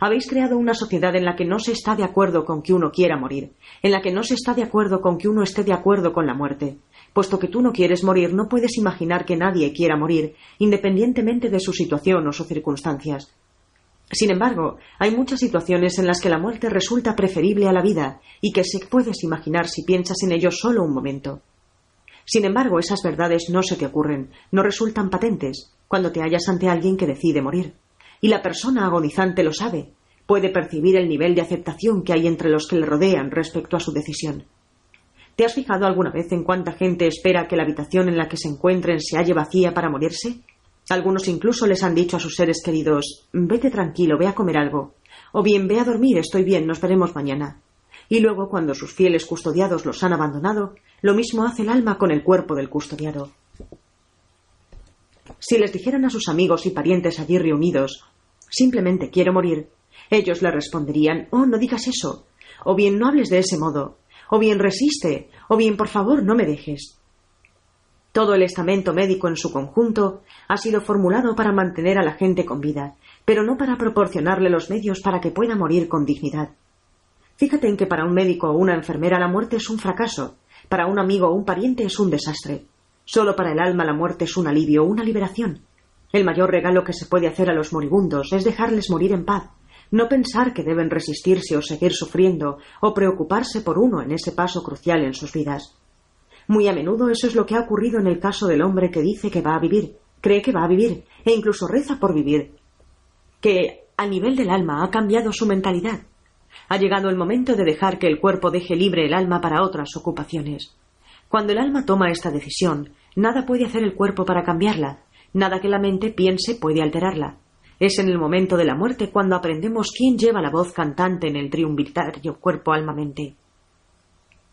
Habéis creado una sociedad en la que no se está de acuerdo con que uno quiera morir, en la que no se está de acuerdo con que uno esté de acuerdo con la muerte, Puesto que tú no quieres morir, no puedes imaginar que nadie quiera morir, independientemente de su situación o sus circunstancias. Sin embargo, hay muchas situaciones en las que la muerte resulta preferible a la vida y que se puedes imaginar si piensas en ello solo un momento. Sin embargo, esas verdades no se te ocurren, no resultan patentes cuando te hallas ante alguien que decide morir. Y la persona agonizante lo sabe, puede percibir el nivel de aceptación que hay entre los que le rodean respecto a su decisión. ¿Te has fijado alguna vez en cuánta gente espera que la habitación en la que se encuentren se halle vacía para morirse? Algunos incluso les han dicho a sus seres queridos Vete tranquilo, ve a comer algo. O bien ve a dormir, estoy bien, nos veremos mañana. Y luego, cuando sus fieles custodiados los han abandonado, lo mismo hace el alma con el cuerpo del custodiado. Si les dijeran a sus amigos y parientes allí reunidos simplemente quiero morir, ellos le responderían Oh, no digas eso. O bien no hables de ese modo o bien resiste, o bien por favor no me dejes. Todo el estamento médico en su conjunto ha sido formulado para mantener a la gente con vida, pero no para proporcionarle los medios para que pueda morir con dignidad. Fíjate en que para un médico o una enfermera la muerte es un fracaso, para un amigo o un pariente es un desastre. Solo para el alma la muerte es un alivio, una liberación. El mayor regalo que se puede hacer a los moribundos es dejarles morir en paz, no pensar que deben resistirse o seguir sufriendo o preocuparse por uno en ese paso crucial en sus vidas. Muy a menudo eso es lo que ha ocurrido en el caso del hombre que dice que va a vivir, cree que va a vivir e incluso reza por vivir, que a nivel del alma ha cambiado su mentalidad. Ha llegado el momento de dejar que el cuerpo deje libre el alma para otras ocupaciones. Cuando el alma toma esta decisión, nada puede hacer el cuerpo para cambiarla, nada que la mente piense puede alterarla. Es en el momento de la muerte cuando aprendemos quién lleva la voz cantante en el triunvirario cuerpo-alma-mente.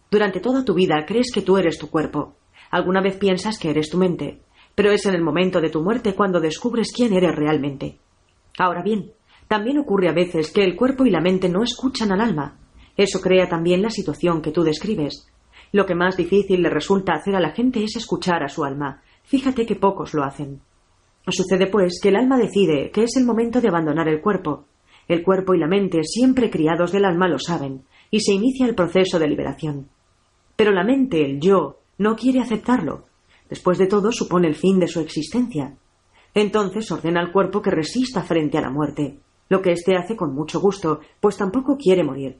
Durante toda tu vida crees que tú eres tu cuerpo. Alguna vez piensas que eres tu mente, pero es en el momento de tu muerte cuando descubres quién eres realmente. Ahora bien, también ocurre a veces que el cuerpo y la mente no escuchan al alma. Eso crea también la situación que tú describes. Lo que más difícil le resulta hacer a la gente es escuchar a su alma. Fíjate que pocos lo hacen. Sucede, pues, que el alma decide que es el momento de abandonar el cuerpo. El cuerpo y la mente, siempre criados del alma, lo saben, y se inicia el proceso de liberación. Pero la mente, el yo, no quiere aceptarlo. Después de todo, supone el fin de su existencia. Entonces ordena al cuerpo que resista frente a la muerte, lo que éste hace con mucho gusto, pues tampoco quiere morir.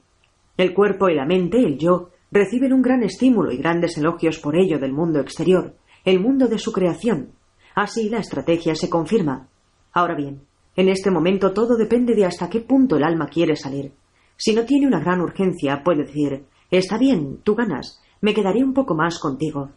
El cuerpo y la mente, el yo, reciben un gran estímulo y grandes elogios por ello del mundo exterior, el mundo de su creación, Así la estrategia se confirma. Ahora bien, en este momento todo depende de hasta qué punto el alma quiere salir. Si no tiene una gran urgencia, puede decir Está bien, tú ganas, me quedaré un poco más contigo.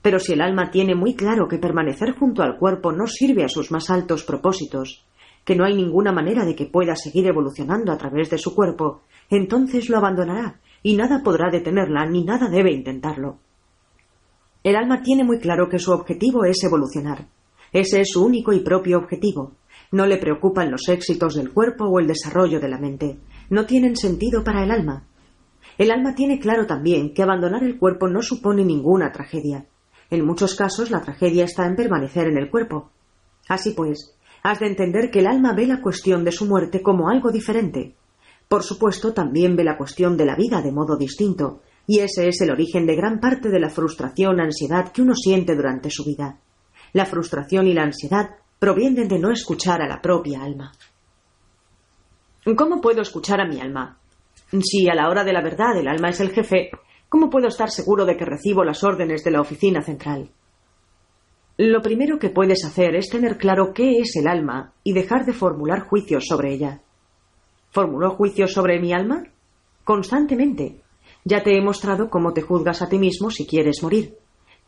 Pero si el alma tiene muy claro que permanecer junto al cuerpo no sirve a sus más altos propósitos, que no hay ninguna manera de que pueda seguir evolucionando a través de su cuerpo, entonces lo abandonará, y nada podrá detenerla ni nada debe intentarlo. El alma tiene muy claro que su objetivo es evolucionar. Ese es su único y propio objetivo. No le preocupan los éxitos del cuerpo o el desarrollo de la mente. No tienen sentido para el alma. El alma tiene claro también que abandonar el cuerpo no supone ninguna tragedia. En muchos casos la tragedia está en permanecer en el cuerpo. Así pues, has de entender que el alma ve la cuestión de su muerte como algo diferente. Por supuesto, también ve la cuestión de la vida de modo distinto, y ese es el origen de gran parte de la frustración, ansiedad que uno siente durante su vida. La frustración y la ansiedad provienen de no escuchar a la propia alma. ¿Cómo puedo escuchar a mi alma? Si a la hora de la verdad el alma es el jefe, ¿cómo puedo estar seguro de que recibo las órdenes de la oficina central? Lo primero que puedes hacer es tener claro qué es el alma y dejar de formular juicios sobre ella. ¿Formuló juicios sobre mi alma? Constantemente. Ya te he mostrado cómo te juzgas a ti mismo si quieres morir.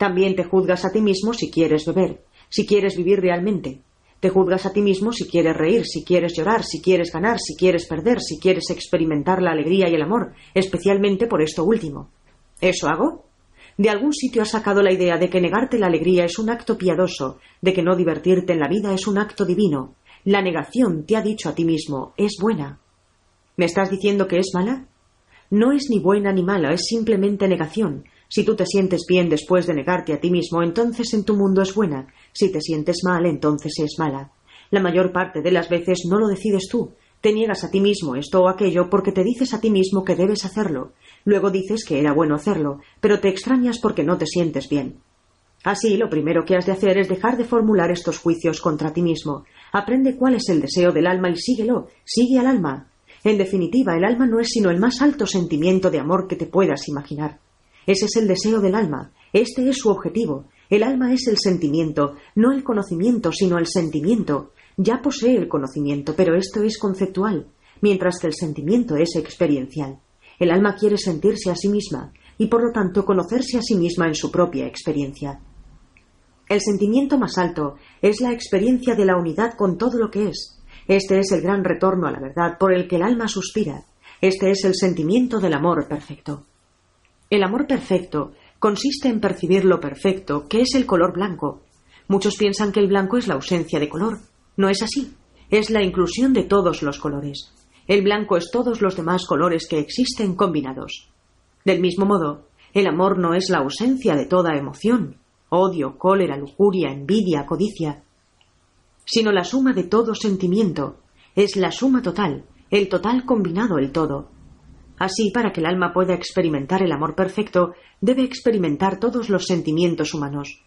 También te juzgas a ti mismo si quieres beber, si quieres vivir realmente. Te juzgas a ti mismo si quieres reír, si quieres llorar, si quieres ganar, si quieres perder, si quieres experimentar la alegría y el amor, especialmente por esto último. ¿Eso hago? De algún sitio has sacado la idea de que negarte la alegría es un acto piadoso, de que no divertirte en la vida es un acto divino. La negación, te ha dicho a ti mismo, es buena. ¿Me estás diciendo que es mala? No es ni buena ni mala, es simplemente negación, si tú te sientes bien después de negarte a ti mismo, entonces en tu mundo es buena. Si te sientes mal, entonces es mala. La mayor parte de las veces no lo decides tú. Te niegas a ti mismo esto o aquello porque te dices a ti mismo que debes hacerlo. Luego dices que era bueno hacerlo, pero te extrañas porque no te sientes bien. Así, lo primero que has de hacer es dejar de formular estos juicios contra ti mismo. Aprende cuál es el deseo del alma y síguelo. Sigue al alma. En definitiva, el alma no es sino el más alto sentimiento de amor que te puedas imaginar. Ese es el deseo del alma, este es su objetivo. El alma es el sentimiento, no el conocimiento, sino el sentimiento. Ya posee el conocimiento, pero esto es conceptual, mientras que el sentimiento es experiencial. El alma quiere sentirse a sí misma y por lo tanto conocerse a sí misma en su propia experiencia. El sentimiento más alto es la experiencia de la unidad con todo lo que es. Este es el gran retorno a la verdad por el que el alma suspira. Este es el sentimiento del amor perfecto. El amor perfecto consiste en percibir lo perfecto, que es el color blanco. Muchos piensan que el blanco es la ausencia de color. No es así. Es la inclusión de todos los colores. El blanco es todos los demás colores que existen combinados. Del mismo modo, el amor no es la ausencia de toda emoción, odio, cólera, lujuria, envidia, codicia, sino la suma de todo sentimiento. Es la suma total, el total combinado, el todo. Así, para que el alma pueda experimentar el amor perfecto, debe experimentar todos los sentimientos humanos.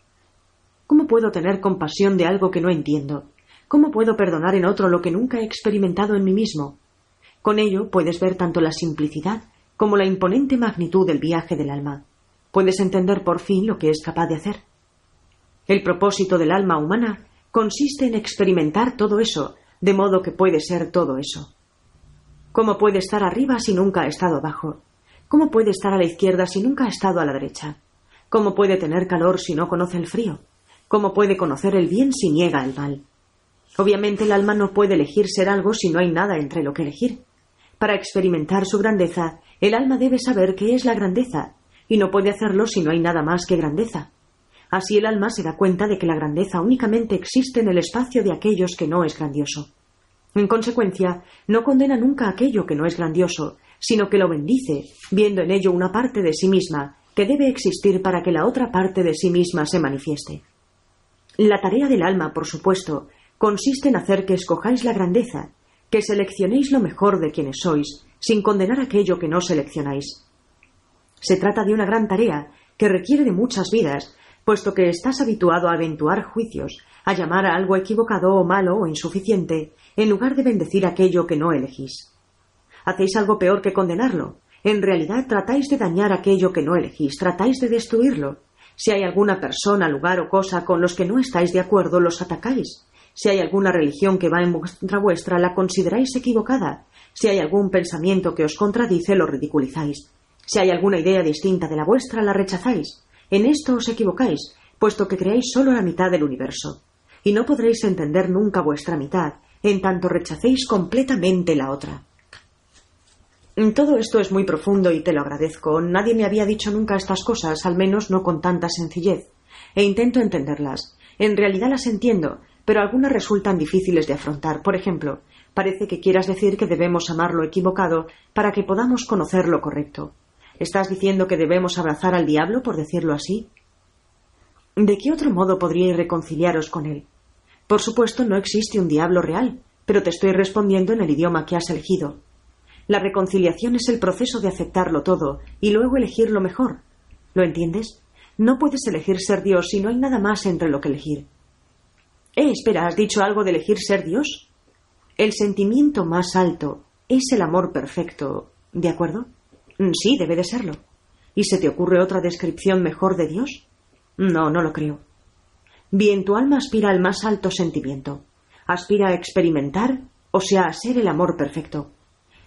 ¿Cómo puedo tener compasión de algo que no entiendo? ¿Cómo puedo perdonar en otro lo que nunca he experimentado en mí mismo? Con ello puedes ver tanto la simplicidad como la imponente magnitud del viaje del alma. Puedes entender por fin lo que es capaz de hacer. El propósito del alma humana consiste en experimentar todo eso, de modo que puede ser todo eso. ¿Cómo puede estar arriba si nunca ha estado abajo? ¿Cómo puede estar a la izquierda si nunca ha estado a la derecha? ¿Cómo puede tener calor si no conoce el frío? ¿Cómo puede conocer el bien si niega el mal? Obviamente el alma no puede elegir ser algo si no hay nada entre lo que elegir. Para experimentar su grandeza, el alma debe saber qué es la grandeza, y no puede hacerlo si no hay nada más que grandeza. Así el alma se da cuenta de que la grandeza únicamente existe en el espacio de aquellos que no es grandioso. En consecuencia, no condena nunca aquello que no es grandioso, sino que lo bendice, viendo en ello una parte de sí misma que debe existir para que la otra parte de sí misma se manifieste. La tarea del alma, por supuesto, consiste en hacer que escojáis la grandeza, que seleccionéis lo mejor de quienes sois, sin condenar aquello que no seleccionáis. Se trata de una gran tarea que requiere de muchas vidas, puesto que estás habituado a aventuar juicios, a llamar a algo equivocado o malo o insuficiente, en lugar de bendecir aquello que no elegís. Hacéis algo peor que condenarlo. En realidad tratáis de dañar aquello que no elegís, tratáis de destruirlo. Si hay alguna persona, lugar o cosa con los que no estáis de acuerdo, los atacáis. Si hay alguna religión que va en contra vuestra, la consideráis equivocada. Si hay algún pensamiento que os contradice, lo ridiculizáis. Si hay alguna idea distinta de la vuestra, la rechazáis. En esto os equivocáis, puesto que creáis solo la mitad del universo. Y no podréis entender nunca vuestra mitad, en tanto rechacéis completamente la otra. Todo esto es muy profundo y te lo agradezco. Nadie me había dicho nunca estas cosas, al menos no con tanta sencillez. E intento entenderlas. En realidad las entiendo, pero algunas resultan difíciles de afrontar. Por ejemplo, parece que quieras decir que debemos amar lo equivocado para que podamos conocer lo correcto. ¿Estás diciendo que debemos abrazar al diablo, por decirlo así? ¿De qué otro modo podríais reconciliaros con él? Por supuesto, no existe un diablo real, pero te estoy respondiendo en el idioma que has elegido. La reconciliación es el proceso de aceptarlo todo y luego elegir lo mejor. ¿Lo entiendes? No puedes elegir ser Dios si no hay nada más entre lo que elegir. Eh, espera, ¿has dicho algo de elegir ser Dios? El sentimiento más alto es el amor perfecto, ¿de acuerdo? Mm, sí, debe de serlo. ¿Y se te ocurre otra descripción mejor de Dios? No, no lo creo. Bien, tu alma aspira al más alto sentimiento. Aspira a experimentar, o sea, a ser el amor perfecto.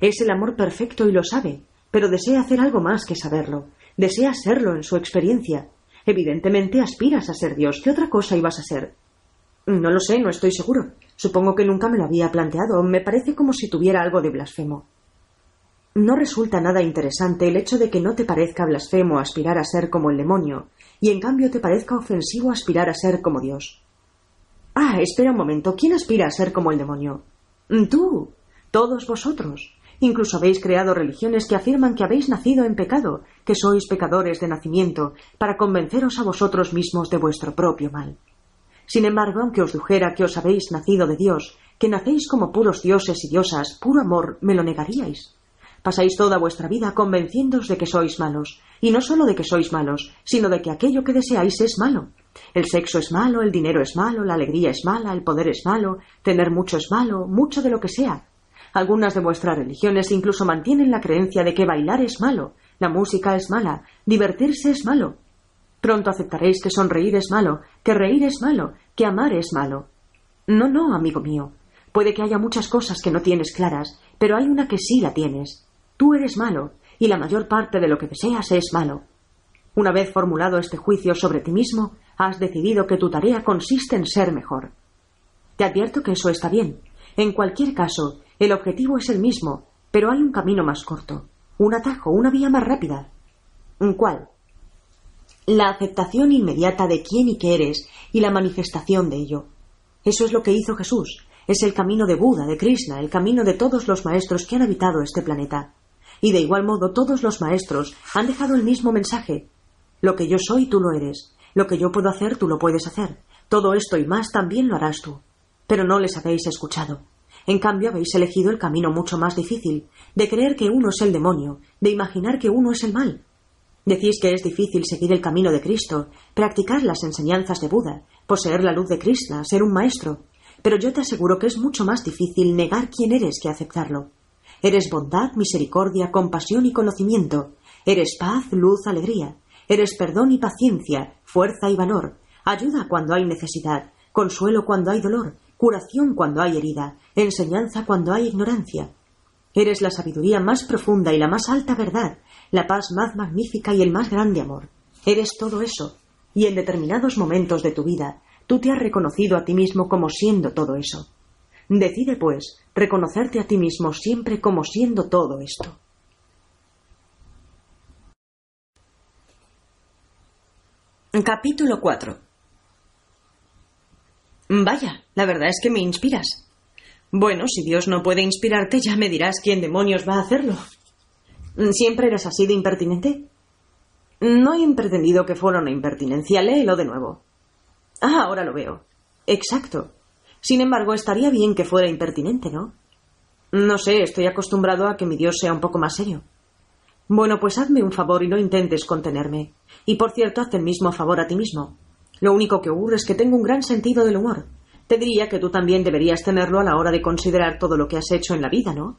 Es el amor perfecto y lo sabe, pero desea hacer algo más que saberlo. Desea serlo en su experiencia. Evidentemente aspiras a ser Dios. ¿Qué otra cosa ibas a ser? No lo sé, no estoy seguro. Supongo que nunca me lo había planteado. Me parece como si tuviera algo de blasfemo. No resulta nada interesante el hecho de que no te parezca blasfemo aspirar a ser como el demonio, y en cambio te parezca ofensivo aspirar a ser como Dios. Ah, espera un momento. ¿Quién aspira a ser como el demonio? Tú. Todos vosotros. Incluso habéis creado religiones que afirman que habéis nacido en pecado, que sois pecadores de nacimiento, para convenceros a vosotros mismos de vuestro propio mal. Sin embargo, aunque os dijera que os habéis nacido de Dios, que nacéis como puros dioses y diosas, puro amor, me lo negaríais. Pasáis toda vuestra vida convenciéndoos de que sois malos, y no solo de que sois malos, sino de que aquello que deseáis es malo. El sexo es malo, el dinero es malo, la alegría es mala, el poder es malo, tener mucho es malo, mucho de lo que sea. Algunas de vuestras religiones incluso mantienen la creencia de que bailar es malo, la música es mala, divertirse es malo. Pronto aceptaréis que sonreír es malo, que reír es malo, que amar es malo. No, no, amigo mío. Puede que haya muchas cosas que no tienes claras, pero hay una que sí la tienes. Tú eres malo, y la mayor parte de lo que deseas es malo. Una vez formulado este juicio sobre ti mismo, has decidido que tu tarea consiste en ser mejor. Te advierto que eso está bien. En cualquier caso, el objetivo es el mismo, pero hay un camino más corto, un atajo, una vía más rápida. ¿Cuál? La aceptación inmediata de quién y qué eres y la manifestación de ello. Eso es lo que hizo Jesús. Es el camino de Buda, de Krishna, el camino de todos los maestros que han habitado este planeta. Y de igual modo todos los maestros han dejado el mismo mensaje. Lo que yo soy, tú lo eres. Lo que yo puedo hacer, tú lo puedes hacer. Todo esto y más también lo harás tú. Pero no les habéis escuchado. En cambio, habéis elegido el camino mucho más difícil, de creer que uno es el demonio, de imaginar que uno es el mal. Decís que es difícil seguir el camino de Cristo, practicar las enseñanzas de Buda, poseer la luz de Krishna, ser un maestro. Pero yo te aseguro que es mucho más difícil negar quién eres que aceptarlo. Eres bondad, misericordia, compasión y conocimiento. Eres paz, luz, alegría. Eres perdón y paciencia, fuerza y valor. Ayuda cuando hay necesidad, consuelo cuando hay dolor, curación cuando hay herida, enseñanza cuando hay ignorancia. Eres la sabiduría más profunda y la más alta verdad, la paz más magnífica y el más grande amor. Eres todo eso, y en determinados momentos de tu vida tú te has reconocido a ti mismo como siendo todo eso. Decide, pues, reconocerte a ti mismo siempre como siendo todo esto. Capítulo 4 Vaya, la verdad es que me inspiras. Bueno, si Dios no puede inspirarte, ya me dirás quién demonios va a hacerlo. ¿Siempre eres así de impertinente? No he pretendido que fuera una impertinencia. Léelo de nuevo. Ah, ahora lo veo. Exacto. Sin embargo, estaría bien que fuera impertinente, ¿no? No sé, estoy acostumbrado a que mi Dios sea un poco más serio. Bueno, pues hazme un favor y no intentes contenerme. Y por cierto, haz el mismo favor a ti mismo. Lo único que ocurre es que tengo un gran sentido del humor. Te diría que tú también deberías tenerlo a la hora de considerar todo lo que has hecho en la vida, ¿no?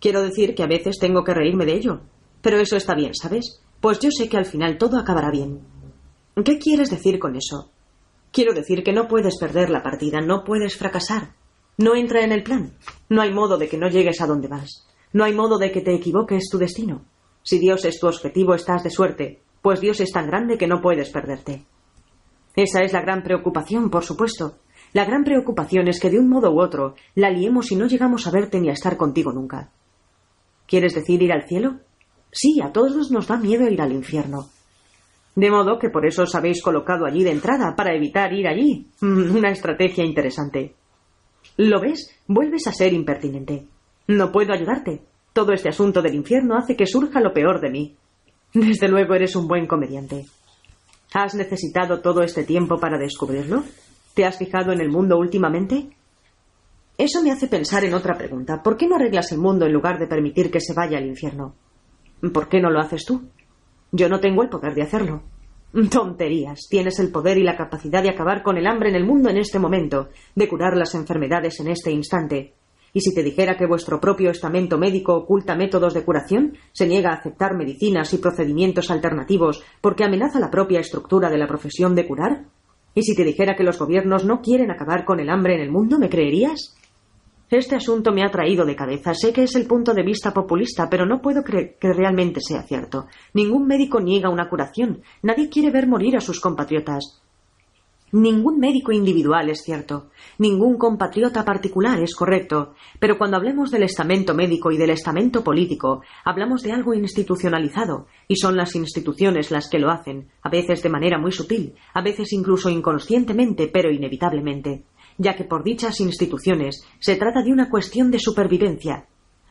Quiero decir que a veces tengo que reírme de ello. Pero eso está bien, ¿sabes? Pues yo sé que al final todo acabará bien. ¿Qué quieres decir con eso? Quiero decir que no puedes perder la partida, no puedes fracasar. No entra en el plan. No hay modo de que no llegues a donde vas. No hay modo de que te equivoques tu destino. Si Dios es tu objetivo, estás de suerte, pues Dios es tan grande que no puedes perderte. Esa es la gran preocupación, por supuesto. La gran preocupación es que de un modo u otro la liemos y no llegamos a verte ni a estar contigo nunca. ¿Quieres decir ir al cielo? Sí, a todos nos da miedo ir al infierno. De modo que por eso os habéis colocado allí de entrada, para evitar ir allí. Una estrategia interesante. ¿Lo ves? Vuelves a ser impertinente. No puedo ayudarte. Todo este asunto del infierno hace que surja lo peor de mí. Desde luego eres un buen comediante. ¿Has necesitado todo este tiempo para descubrirlo? ¿Te has fijado en el mundo últimamente? Eso me hace pensar en otra pregunta. ¿Por qué no arreglas el mundo en lugar de permitir que se vaya al infierno? ¿Por qué no lo haces tú? Yo no tengo el poder de hacerlo. Tonterías. Tienes el poder y la capacidad de acabar con el hambre en el mundo en este momento, de curar las enfermedades en este instante. Y si te dijera que vuestro propio estamento médico oculta métodos de curación, se niega a aceptar medicinas y procedimientos alternativos porque amenaza la propia estructura de la profesión de curar? ¿Y si te dijera que los gobiernos no quieren acabar con el hambre en el mundo, me creerías? Este asunto me ha traído de cabeza. Sé que es el punto de vista populista, pero no puedo creer que realmente sea cierto. Ningún médico niega una curación. Nadie quiere ver morir a sus compatriotas. Ningún médico individual es cierto. Ningún compatriota particular es correcto. Pero cuando hablemos del estamento médico y del estamento político, hablamos de algo institucionalizado, y son las instituciones las que lo hacen, a veces de manera muy sutil, a veces incluso inconscientemente, pero inevitablemente ya que por dichas instituciones se trata de una cuestión de supervivencia.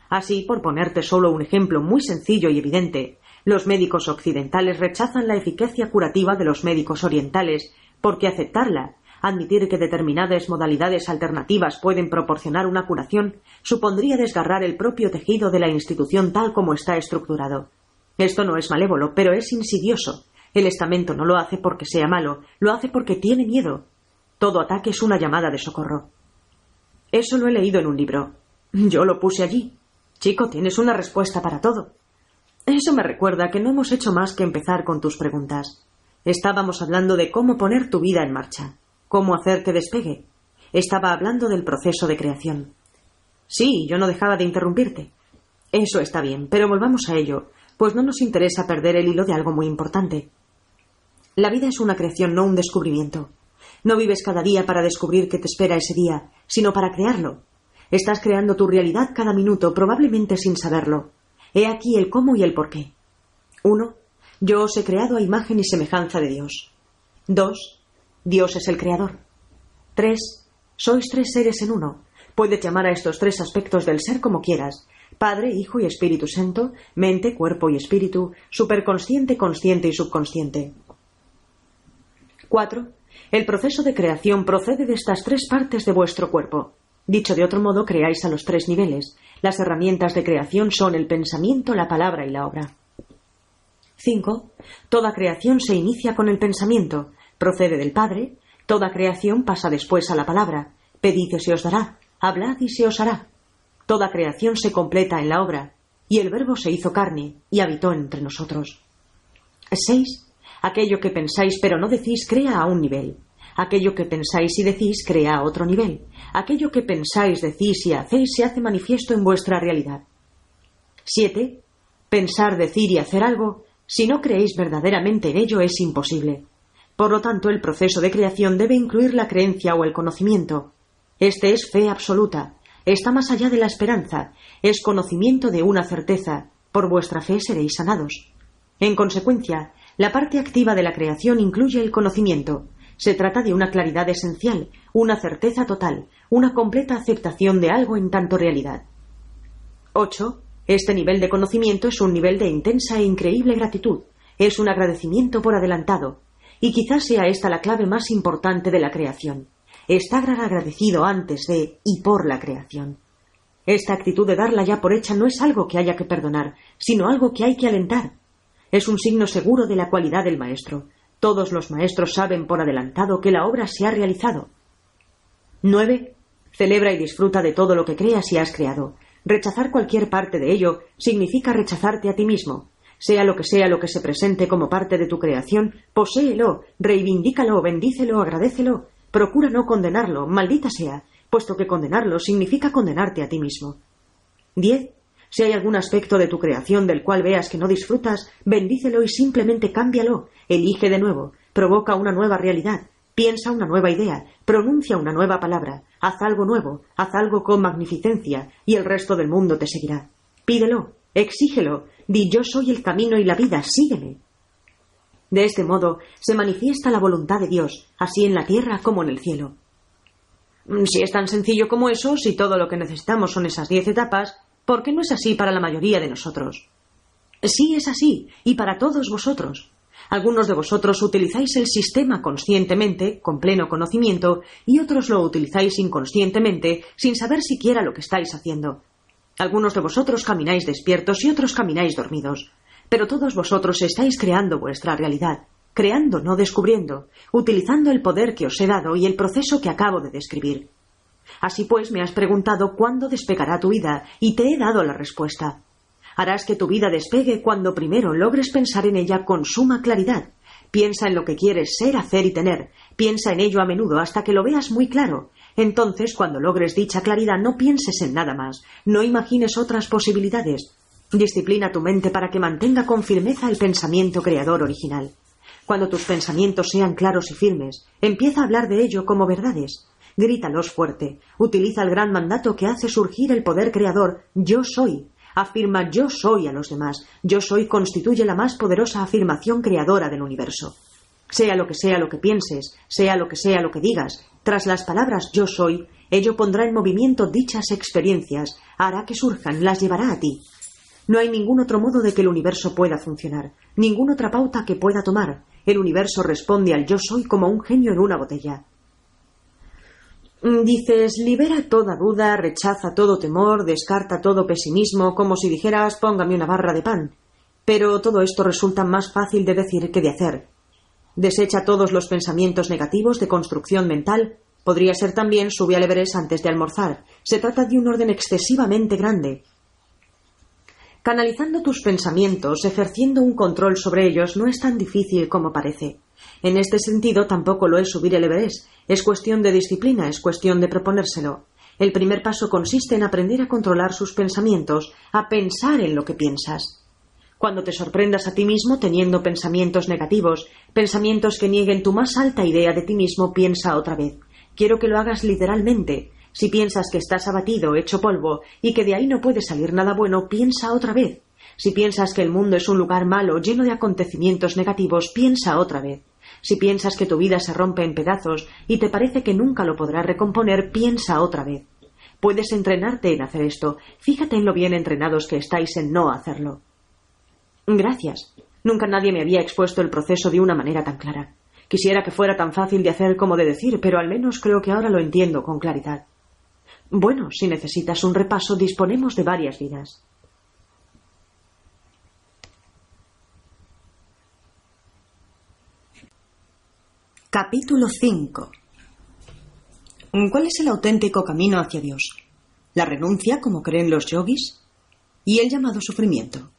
Así, por ponerte solo un ejemplo muy sencillo y evidente, los médicos occidentales rechazan la eficacia curativa de los médicos orientales porque aceptarla, admitir que determinadas modalidades alternativas pueden proporcionar una curación, supondría desgarrar el propio tejido de la institución tal como está estructurado. Esto no es malévolo, pero es insidioso. El estamento no lo hace porque sea malo, lo hace porque tiene miedo, todo ataque es una llamada de socorro. Eso lo he leído en un libro. Yo lo puse allí. Chico, tienes una respuesta para todo. Eso me recuerda que no hemos hecho más que empezar con tus preguntas. Estábamos hablando de cómo poner tu vida en marcha, cómo hacer que despegue. Estaba hablando del proceso de creación. Sí, yo no dejaba de interrumpirte. Eso está bien, pero volvamos a ello, pues no nos interesa perder el hilo de algo muy importante. La vida es una creación, no un descubrimiento. No vives cada día para descubrir qué te espera ese día, sino para crearlo. Estás creando tu realidad cada minuto, probablemente sin saberlo. He aquí el cómo y el por qué. Uno, yo os he creado a imagen y semejanza de Dios. Dos, Dios es el creador. Tres, sois tres seres en uno. Puedes llamar a estos tres aspectos del ser como quieras. Padre, Hijo y Espíritu Santo, mente, cuerpo y espíritu, superconsciente, consciente y subconsciente. Cuatro, el proceso de creación procede de estas tres partes de vuestro cuerpo. Dicho de otro modo, creáis a los tres niveles. Las herramientas de creación son el pensamiento, la palabra y la obra. 5. Toda creación se inicia con el pensamiento, procede del Padre, toda creación pasa después a la palabra. Pedid y se os dará, hablad y se os hará. Toda creación se completa en la obra, y el Verbo se hizo carne y habitó entre nosotros. 6. Aquello que pensáis pero no decís crea a un nivel. Aquello que pensáis y decís crea a otro nivel. Aquello que pensáis, decís y hacéis se hace manifiesto en vuestra realidad. 7. Pensar, decir y hacer algo, si no creéis verdaderamente en ello, es imposible. Por lo tanto, el proceso de creación debe incluir la creencia o el conocimiento. Este es fe absoluta, está más allá de la esperanza, es conocimiento de una certeza, por vuestra fe seréis sanados. En consecuencia, la parte activa de la creación incluye el conocimiento. Se trata de una claridad esencial, una certeza total, una completa aceptación de algo en tanto realidad. 8. Este nivel de conocimiento es un nivel de intensa e increíble gratitud, es un agradecimiento por adelantado, y quizás sea esta la clave más importante de la creación. Estar agradecido antes de y por la creación. Esta actitud de darla ya por hecha no es algo que haya que perdonar, sino algo que hay que alentar. Es un signo seguro de la cualidad del maestro. Todos los maestros saben por adelantado que la obra se ha realizado. 9. Celebra y disfruta de todo lo que creas y has creado. Rechazar cualquier parte de ello significa rechazarte a ti mismo. Sea lo que sea lo que se presente como parte de tu creación, poséelo, reivindícalo, bendícelo, agradécelo. Procura no condenarlo, maldita sea, puesto que condenarlo significa condenarte a ti mismo. 10. Si hay algún aspecto de tu creación del cual veas que no disfrutas, bendícelo y simplemente cámbialo, elige de nuevo, provoca una nueva realidad, piensa una nueva idea, pronuncia una nueva palabra, haz algo nuevo, haz algo con magnificencia, y el resto del mundo te seguirá. Pídelo, exígelo, Di yo soy el camino y la vida, sígueme. De este modo se manifiesta la voluntad de Dios, así en la tierra como en el cielo. Si es tan sencillo como eso, si todo lo que necesitamos son esas diez etapas, ¿por qué no es así para la mayoría de nosotros? Sí es así, y para todos vosotros. Algunos de vosotros utilizáis el sistema conscientemente, con pleno conocimiento, y otros lo utilizáis inconscientemente, sin saber siquiera lo que estáis haciendo. Algunos de vosotros camináis despiertos y otros camináis dormidos. Pero todos vosotros estáis creando vuestra realidad, creando, no descubriendo, utilizando el poder que os he dado y el proceso que acabo de describir. Así pues, me has preguntado cuándo despegará tu vida y te he dado la respuesta. Harás que tu vida despegue cuando primero logres pensar en ella con suma claridad. Piensa en lo que quieres ser, hacer y tener. Piensa en ello a menudo hasta que lo veas muy claro entonces, cuando logres dicha claridad, no pienses en nada más, no imagines otras posibilidades. Disciplina tu mente para que mantenga con firmeza el pensamiento creador original. Cuando tus pensamientos sean claros y firmes, empieza a hablar de ello como verdades. Grítalos fuerte. Utiliza el gran mandato que hace surgir el poder creador yo soy. Afirma yo soy a los demás. Yo soy constituye la más poderosa afirmación creadora del universo. Sea lo que sea lo que pienses, sea lo que sea lo que digas, tras las palabras yo soy, ello pondrá en movimiento dichas experiencias, hará que surjan, las llevará a ti. No hay ningún otro modo de que el universo pueda funcionar, ninguna otra pauta que pueda tomar. El universo responde al yo soy como un genio en una botella. Dices, libera toda duda, rechaza todo temor, descarta todo pesimismo, como si dijeras, póngame una barra de pan. Pero todo esto resulta más fácil de decir que de hacer. Desecha todos los pensamientos negativos de construcción mental. Podría ser también sube al Everest antes de almorzar. Se trata de un orden excesivamente grande. Canalizando tus pensamientos, ejerciendo un control sobre ellos, no es tan difícil como parece. En este sentido, tampoco lo es subir el Everest. Es cuestión de disciplina, es cuestión de proponérselo. El primer paso consiste en aprender a controlar sus pensamientos, a pensar en lo que piensas. Cuando te sorprendas a ti mismo teniendo pensamientos negativos, pensamientos que nieguen tu más alta idea de ti mismo, piensa otra vez. Quiero que lo hagas literalmente. Si piensas que estás abatido, hecho polvo, y que de ahí no puede salir nada bueno, piensa otra vez. Si piensas que el mundo es un lugar malo, lleno de acontecimientos negativos, piensa otra vez. Si piensas que tu vida se rompe en pedazos y te parece que nunca lo podrás recomponer, piensa otra vez. Puedes entrenarte en hacer esto. Fíjate en lo bien entrenados que estáis en no hacerlo. Gracias. Nunca nadie me había expuesto el proceso de una manera tan clara. Quisiera que fuera tan fácil de hacer como de decir, pero al menos creo que ahora lo entiendo con claridad. Bueno, si necesitas un repaso, disponemos de varias vidas. Capítulo 5 ¿Cuál es el auténtico camino hacia Dios? ¿La renuncia, como creen los yogis? ¿Y el llamado sufrimiento?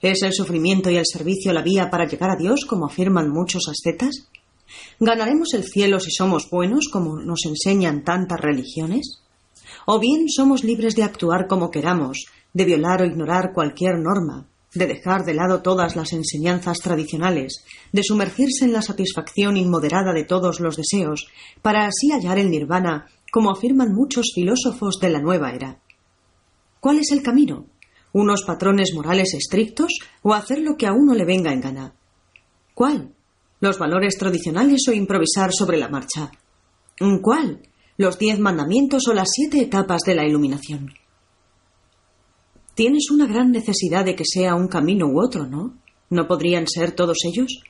¿Es el sufrimiento y el servicio la vía para llegar a Dios, como afirman muchos ascetas? ¿Ganaremos el cielo si somos buenos, como nos enseñan tantas religiones? ¿O bien somos libres de actuar como queramos, de violar o ignorar cualquier norma, de dejar de lado todas las enseñanzas tradicionales, de sumergirse en la satisfacción inmoderada de todos los deseos, para así hallar el nirvana como afirman muchos filósofos de la nueva era. ¿Cuál es el camino? ¿Unos patrones morales estrictos o hacer lo que a uno le venga en gana? ¿Cuál? ¿Los valores tradicionales o improvisar sobre la marcha? ¿Cuál? ¿Los diez mandamientos o las siete etapas de la iluminación? Tienes una gran necesidad de que sea un camino u otro, ¿no? ¿No podrían ser todos ellos?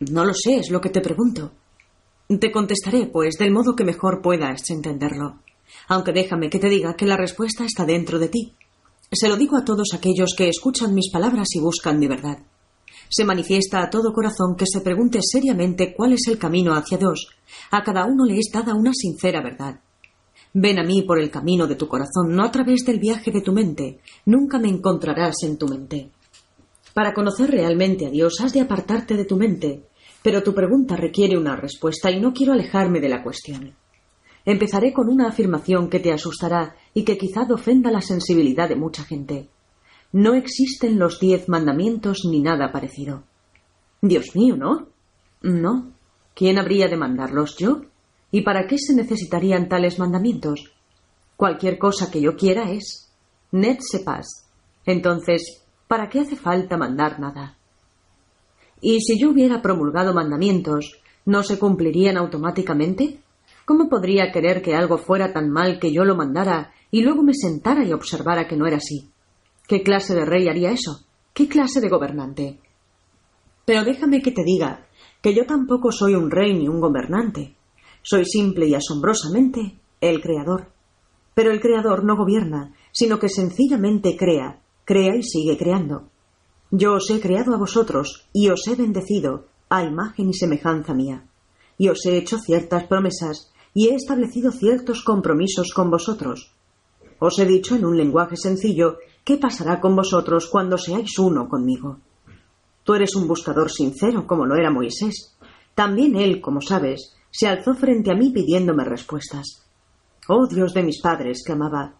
No lo sé, es lo que te pregunto. Te contestaré, pues, del modo que mejor puedas entenderlo. Aunque déjame que te diga que la respuesta está dentro de ti. Se lo digo a todos aquellos que escuchan mis palabras y buscan mi verdad. Se manifiesta a todo corazón que se pregunte seriamente cuál es el camino hacia Dios. A cada uno le es dada una sincera verdad. Ven a mí por el camino de tu corazón, no a través del viaje de tu mente. Nunca me encontrarás en tu mente. Para conocer realmente a Dios has de apartarte de tu mente, pero tu pregunta requiere una respuesta y no quiero alejarme de la cuestión. Empezaré con una afirmación que te asustará y que quizá ofenda la sensibilidad de mucha gente. No existen los diez mandamientos ni nada parecido. Dios mío, ¿no? No. ¿Quién habría de mandarlos yo? ¿Y para qué se necesitarían tales mandamientos? Cualquier cosa que yo quiera es. Net sepas. Entonces, ¿para qué hace falta mandar nada? Y si yo hubiera promulgado mandamientos, ¿no se cumplirían automáticamente? ¿Cómo podría querer que algo fuera tan mal que yo lo mandara y luego me sentara y observara que no era así? ¿Qué clase de rey haría eso? ¿Qué clase de gobernante? Pero déjame que te diga que yo tampoco soy un rey ni un gobernante. Soy simple y asombrosamente el creador. Pero el creador no gobierna, sino que sencillamente crea, crea y sigue creando. Yo os he creado a vosotros y os he bendecido a imagen y semejanza mía. Y os he hecho ciertas promesas y he establecido ciertos compromisos con vosotros. Os he dicho en un lenguaje sencillo ¿Qué pasará con vosotros cuando seáis uno conmigo? Tú eres un buscador sincero, como lo era Moisés. También él, como sabes, se alzó frente a mí pidiéndome respuestas. Oh Dios de mis padres, clamaba.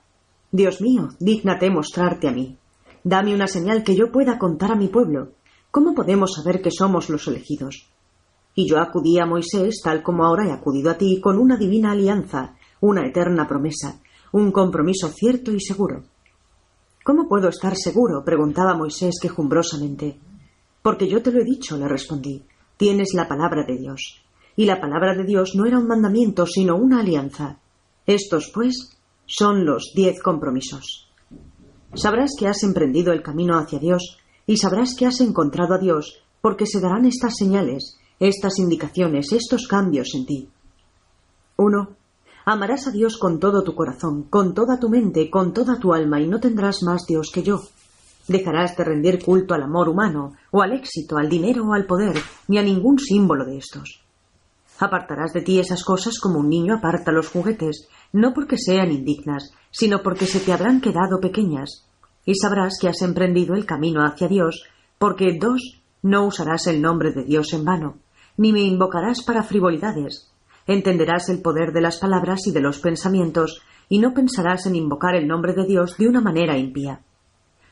Dios mío, dígnate mostrarte a mí. Dame una señal que yo pueda contar a mi pueblo. ¿Cómo podemos saber que somos los elegidos? Y yo acudí a Moisés, tal como ahora he acudido a ti, con una divina alianza, una eterna promesa, un compromiso cierto y seguro. ¿Cómo puedo estar seguro? preguntaba Moisés quejumbrosamente. Porque yo te lo he dicho, le respondí. Tienes la palabra de Dios. Y la palabra de Dios no era un mandamiento, sino una alianza. Estos, pues, son los diez compromisos. Sabrás que has emprendido el camino hacia Dios y sabrás que has encontrado a Dios porque se darán estas señales, estas indicaciones, estos cambios en ti. Uno, Amarás a Dios con todo tu corazón, con toda tu mente, con toda tu alma, y no tendrás más Dios que yo. Dejarás de rendir culto al amor humano, o al éxito, al dinero o al poder, ni a ningún símbolo de estos. Apartarás de ti esas cosas como un niño aparta los juguetes, no porque sean indignas, sino porque se te habrán quedado pequeñas, y sabrás que has emprendido el camino hacia Dios, porque dos, no usarás el nombre de Dios en vano, ni me invocarás para frivolidades, Entenderás el poder de las palabras y de los pensamientos, y no pensarás en invocar el nombre de Dios de una manera impía.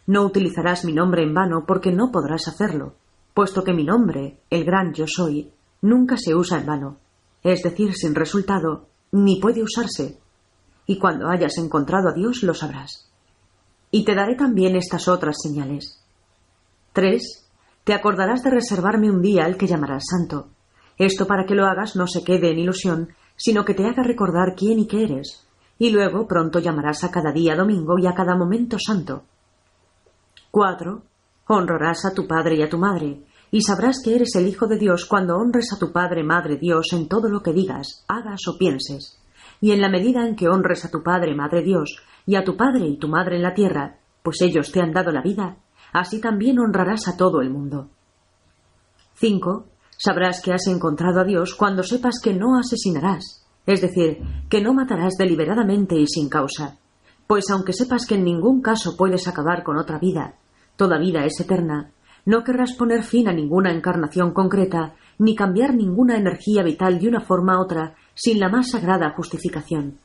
No utilizarás mi nombre en vano porque no podrás hacerlo, puesto que mi nombre, el gran yo soy, nunca se usa en vano, es decir, sin resultado, ni puede usarse. Y cuando hayas encontrado a Dios lo sabrás. Y te daré también estas otras señales. 3. Te acordarás de reservarme un día al que llamarás santo esto para que lo hagas no se quede en ilusión, sino que te haga recordar quién y qué eres. Y luego pronto llamarás a cada día domingo y a cada momento santo. 4. Honrarás a tu padre y a tu madre, y sabrás que eres el Hijo de Dios cuando honres a tu Padre, Madre Dios en todo lo que digas, hagas o pienses. Y en la medida en que honres a tu Padre, Madre Dios, y a tu Padre y tu Madre en la tierra, pues ellos te han dado la vida, así también honrarás a todo el mundo. 5. Sabrás que has encontrado a Dios cuando sepas que no asesinarás, es decir, que no matarás deliberadamente y sin causa, pues aunque sepas que en ningún caso puedes acabar con otra vida, toda vida es eterna, no querrás poner fin a ninguna encarnación concreta, ni cambiar ninguna energía vital de una forma a otra sin la más sagrada justificación.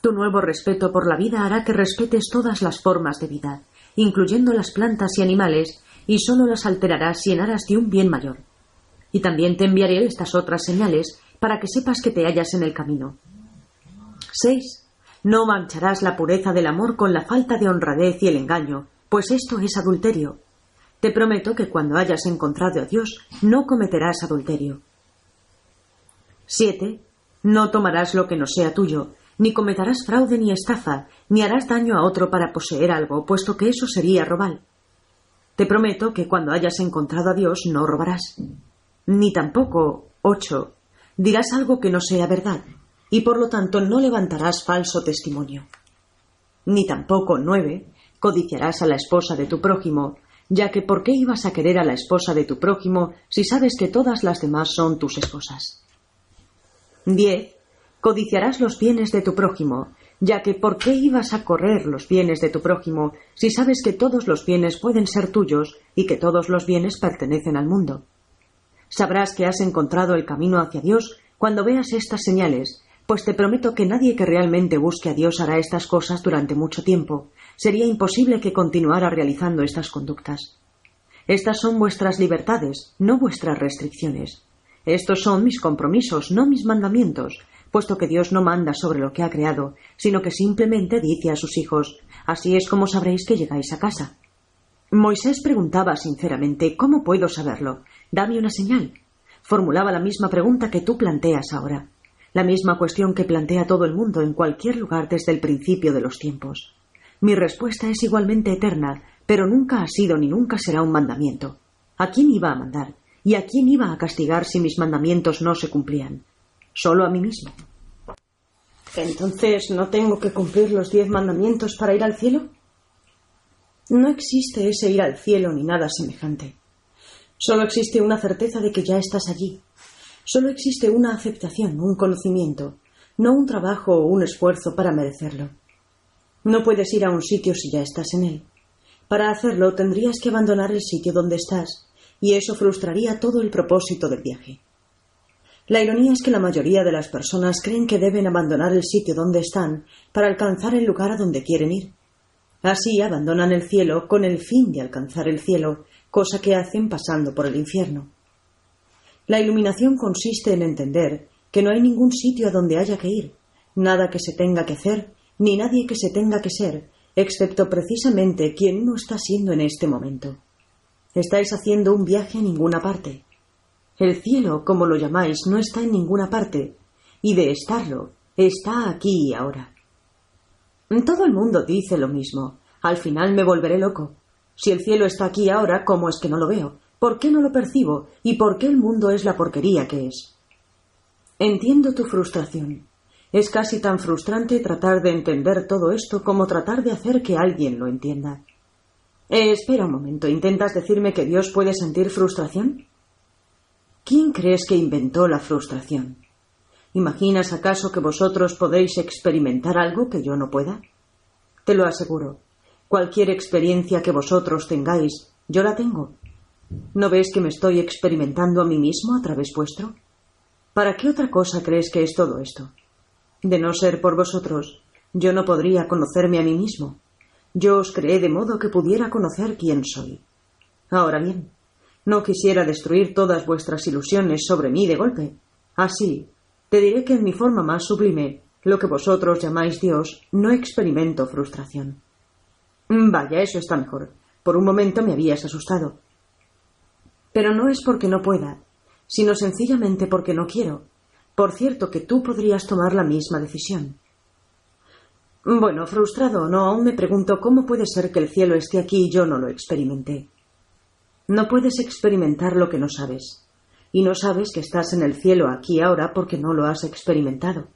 Tu nuevo respeto por la vida hará que respetes todas las formas de vida, incluyendo las plantas y animales, y sólo las alterarás y en aras de un bien mayor y también te enviaré estas otras señales para que sepas que te hallas en el camino. 6. No mancharás la pureza del amor con la falta de honradez y el engaño, pues esto es adulterio. Te prometo que cuando hayas encontrado a Dios no cometerás adulterio. 7. No tomarás lo que no sea tuyo, ni cometerás fraude ni estafa, ni harás daño a otro para poseer algo, puesto que eso sería robar. Te prometo que cuando hayas encontrado a Dios no robarás. Ni tampoco, 8. Dirás algo que no sea verdad, y por lo tanto no levantarás falso testimonio. Ni tampoco, 9. Codiciarás a la esposa de tu prójimo, ya que ¿por qué ibas a querer a la esposa de tu prójimo si sabes que todas las demás son tus esposas? 10. Codiciarás los bienes de tu prójimo, ya que ¿por qué ibas a correr los bienes de tu prójimo si sabes que todos los bienes pueden ser tuyos y que todos los bienes pertenecen al mundo? Sabrás que has encontrado el camino hacia Dios cuando veas estas señales, pues te prometo que nadie que realmente busque a Dios hará estas cosas durante mucho tiempo. Sería imposible que continuara realizando estas conductas. Estas son vuestras libertades, no vuestras restricciones. Estos son mis compromisos, no mis mandamientos, puesto que Dios no manda sobre lo que ha creado, sino que simplemente dice a sus hijos Así es como sabréis que llegáis a casa. Moisés preguntaba sinceramente ¿Cómo puedo saberlo? Dame una señal. Formulaba la misma pregunta que tú planteas ahora, la misma cuestión que plantea todo el mundo en cualquier lugar desde el principio de los tiempos. Mi respuesta es igualmente eterna, pero nunca ha sido ni nunca será un mandamiento. ¿A quién iba a mandar? ¿Y a quién iba a castigar si mis mandamientos no se cumplían? Solo a mí mismo. Entonces, ¿no tengo que cumplir los diez mandamientos para ir al cielo? No existe ese ir al cielo ni nada semejante. Solo existe una certeza de que ya estás allí. Solo existe una aceptación, un conocimiento, no un trabajo o un esfuerzo para merecerlo. No puedes ir a un sitio si ya estás en él. Para hacerlo tendrías que abandonar el sitio donde estás, y eso frustraría todo el propósito del viaje. La ironía es que la mayoría de las personas creen que deben abandonar el sitio donde están para alcanzar el lugar a donde quieren ir. Así abandonan el cielo con el fin de alcanzar el cielo, cosa que hacen pasando por el infierno. La iluminación consiste en entender que no hay ningún sitio a donde haya que ir, nada que se tenga que hacer, ni nadie que se tenga que ser, excepto precisamente quien uno está siendo en este momento. Estáis haciendo un viaje a ninguna parte. El cielo, como lo llamáis, no está en ninguna parte, y de estarlo, está aquí y ahora. Todo el mundo dice lo mismo. Al final me volveré loco. Si el cielo está aquí ahora, ¿cómo es que no lo veo? ¿Por qué no lo percibo? ¿Y por qué el mundo es la porquería que es? Entiendo tu frustración. Es casi tan frustrante tratar de entender todo esto como tratar de hacer que alguien lo entienda. Eh, espera un momento. ¿Intentas decirme que Dios puede sentir frustración? ¿Quién crees que inventó la frustración? ¿Imaginas acaso que vosotros podéis experimentar algo que yo no pueda? Te lo aseguro. Cualquier experiencia que vosotros tengáis, yo la tengo. ¿No ves que me estoy experimentando a mí mismo a través vuestro? ¿Para qué otra cosa crees que es todo esto? De no ser por vosotros, yo no podría conocerme a mí mismo. Yo os creé de modo que pudiera conocer quién soy. Ahora bien, no quisiera destruir todas vuestras ilusiones sobre mí de golpe. Así, te diré que en mi forma más sublime, lo que vosotros llamáis Dios, no experimento frustración. Vaya, eso está mejor. Por un momento me habías asustado. Pero no es porque no pueda, sino sencillamente porque no quiero. Por cierto que tú podrías tomar la misma decisión. Bueno, frustrado o no, aún me pregunto cómo puede ser que el cielo esté aquí y yo no lo experimenté. No puedes experimentar lo que no sabes. Y no sabes que estás en el cielo aquí ahora porque no lo has experimentado.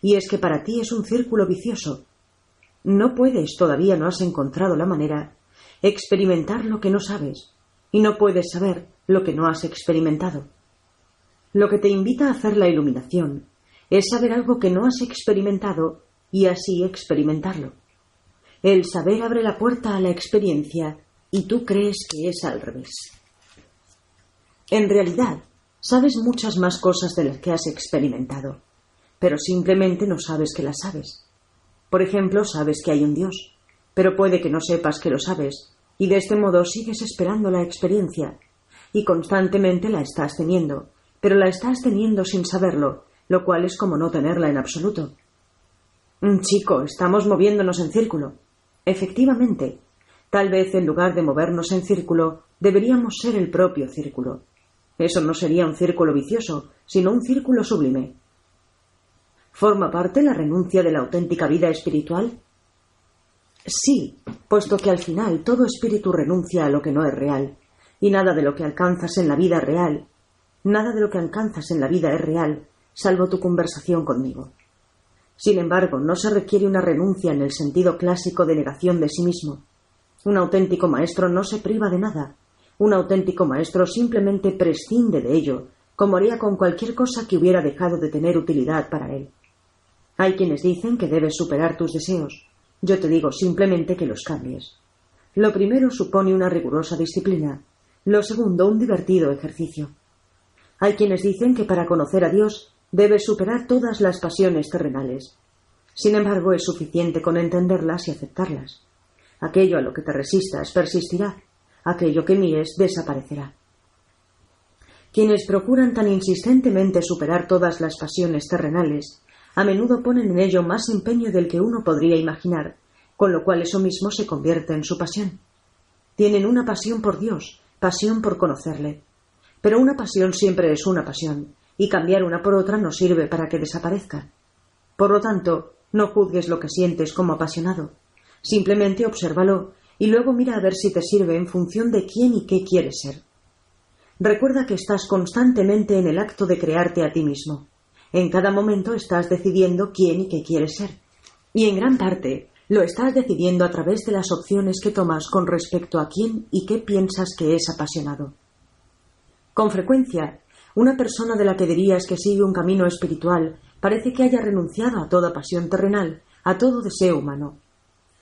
Y es que para ti es un círculo vicioso. No puedes, todavía no has encontrado la manera, experimentar lo que no sabes. Y no puedes saber lo que no has experimentado. Lo que te invita a hacer la iluminación es saber algo que no has experimentado y así experimentarlo. El saber abre la puerta a la experiencia y tú crees que es al revés. En realidad, sabes muchas más cosas de las que has experimentado, pero simplemente no sabes que las sabes. Por ejemplo, sabes que hay un Dios, pero puede que no sepas que lo sabes, y de este modo sigues esperando la experiencia, y constantemente la estás teniendo, pero la estás teniendo sin saberlo, lo cual es como no tenerla en absoluto. Mm, chico, estamos moviéndonos en círculo. Efectivamente, tal vez en lugar de movernos en círculo, deberíamos ser el propio círculo. Eso no sería un círculo vicioso, sino un círculo sublime. ¿Forma parte la renuncia de la auténtica vida espiritual? Sí, puesto que al final todo espíritu renuncia a lo que no es real, y nada de lo que alcanzas en la vida real, nada de lo que alcanzas en la vida es real, salvo tu conversación conmigo. Sin embargo, no se requiere una renuncia en el sentido clásico de negación de sí mismo. Un auténtico maestro no se priva de nada. Un auténtico maestro simplemente prescinde de ello, como haría con cualquier cosa que hubiera dejado de tener utilidad para él. Hay quienes dicen que debes superar tus deseos. Yo te digo simplemente que los cambies. Lo primero supone una rigurosa disciplina, lo segundo un divertido ejercicio. Hay quienes dicen que para conocer a Dios debes superar todas las pasiones terrenales. Sin embargo, es suficiente con entenderlas y aceptarlas. Aquello a lo que te resistas persistirá, aquello que mires desaparecerá. Quienes procuran tan insistentemente superar todas las pasiones terrenales, a menudo ponen en ello más empeño del que uno podría imaginar, con lo cual eso mismo se convierte en su pasión. Tienen una pasión por Dios, pasión por conocerle. Pero una pasión siempre es una pasión, y cambiar una por otra no sirve para que desaparezca. Por lo tanto, no juzgues lo que sientes como apasionado. Simplemente obsérvalo y luego mira a ver si te sirve en función de quién y qué quieres ser. Recuerda que estás constantemente en el acto de crearte a ti mismo. En cada momento estás decidiendo quién y qué quieres ser. Y en gran parte lo estás decidiendo a través de las opciones que tomas con respecto a quién y qué piensas que es apasionado. Con frecuencia, una persona de la que dirías que sigue un camino espiritual parece que haya renunciado a toda pasión terrenal, a todo deseo humano.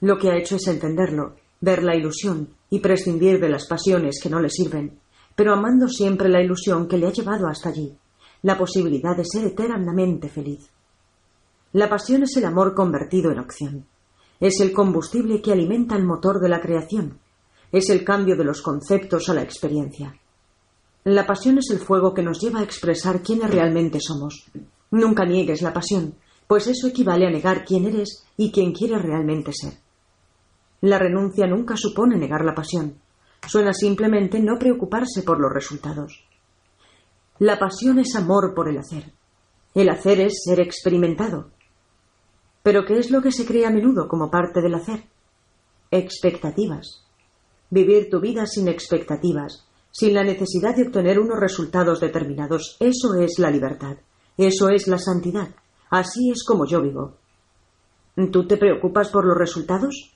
Lo que ha hecho es entenderlo, ver la ilusión y prescindir de las pasiones que no le sirven, pero amando siempre la ilusión que le ha llevado hasta allí la posibilidad de ser eternamente feliz. La pasión es el amor convertido en acción. Es el combustible que alimenta el motor de la creación. Es el cambio de los conceptos a la experiencia. La pasión es el fuego que nos lleva a expresar quiénes realmente somos. Nunca niegues la pasión, pues eso equivale a negar quién eres y quién quieres realmente ser. La renuncia nunca supone negar la pasión. Suena simplemente no preocuparse por los resultados. La pasión es amor por el hacer. El hacer es ser experimentado. Pero ¿qué es lo que se cree a menudo como parte del hacer? Expectativas. Vivir tu vida sin expectativas, sin la necesidad de obtener unos resultados determinados, eso es la libertad, eso es la santidad. Así es como yo vivo. ¿Tú te preocupas por los resultados?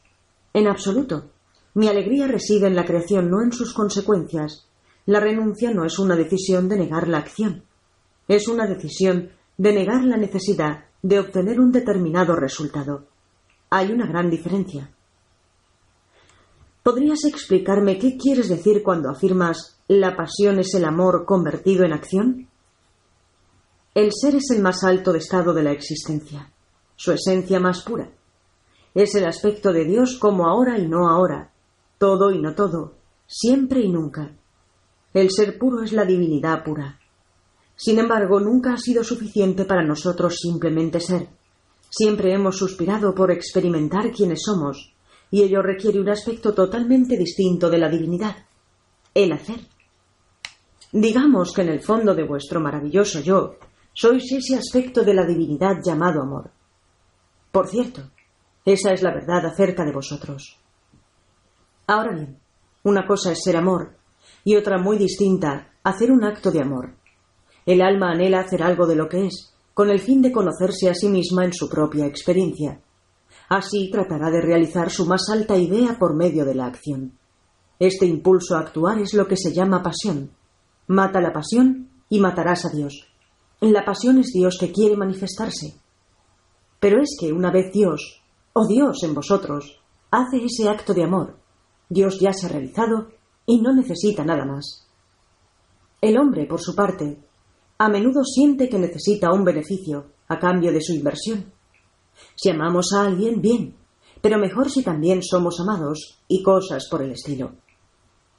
En absoluto. Mi alegría reside en la creación, no en sus consecuencias, la renuncia no es una decisión de negar la acción, es una decisión de negar la necesidad de obtener un determinado resultado. Hay una gran diferencia. ¿Podrías explicarme qué quieres decir cuando afirmas la pasión es el amor convertido en acción? El ser es el más alto estado de la existencia, su esencia más pura. Es el aspecto de Dios como ahora y no ahora, todo y no todo, siempre y nunca. El ser puro es la divinidad pura. Sin embargo, nunca ha sido suficiente para nosotros simplemente ser. Siempre hemos suspirado por experimentar quiénes somos, y ello requiere un aspecto totalmente distinto de la divinidad, el hacer. Digamos que en el fondo de vuestro maravilloso yo sois ese aspecto de la divinidad llamado amor. Por cierto, esa es la verdad acerca de vosotros. Ahora bien, una cosa es ser amor y otra muy distinta, hacer un acto de amor. El alma anhela hacer algo de lo que es, con el fin de conocerse a sí misma en su propia experiencia. Así tratará de realizar su más alta idea por medio de la acción. Este impulso a actuar es lo que se llama pasión. Mata la pasión y matarás a Dios. La pasión es Dios que quiere manifestarse. Pero es que una vez Dios, o Dios en vosotros, hace ese acto de amor, Dios ya se ha realizado y no necesita nada más. El hombre, por su parte, a menudo siente que necesita un beneficio a cambio de su inversión. Si amamos a alguien, bien, pero mejor si también somos amados y cosas por el estilo.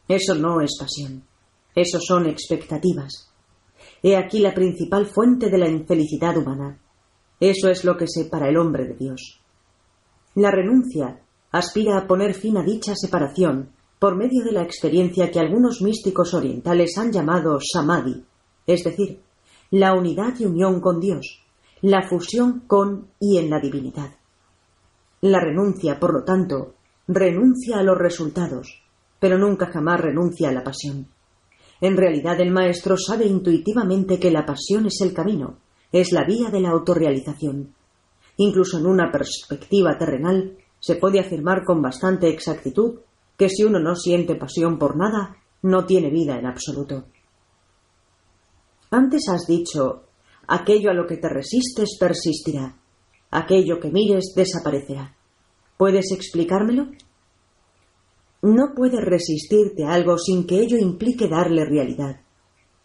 Eso no es pasión, eso son expectativas. He aquí la principal fuente de la infelicidad humana. Eso es lo que separa el hombre de Dios. La renuncia aspira a poner fin a dicha separación por medio de la experiencia que algunos místicos orientales han llamado samadhi, es decir, la unidad y unión con Dios, la fusión con y en la divinidad. La renuncia, por lo tanto, renuncia a los resultados, pero nunca jamás renuncia a la pasión. En realidad el maestro sabe intuitivamente que la pasión es el camino, es la vía de la autorrealización. Incluso en una perspectiva terrenal se puede afirmar con bastante exactitud que si uno no siente pasión por nada, no tiene vida en absoluto. Antes has dicho, aquello a lo que te resistes persistirá, aquello que mires desaparecerá. ¿Puedes explicármelo? No puedes resistirte a algo sin que ello implique darle realidad.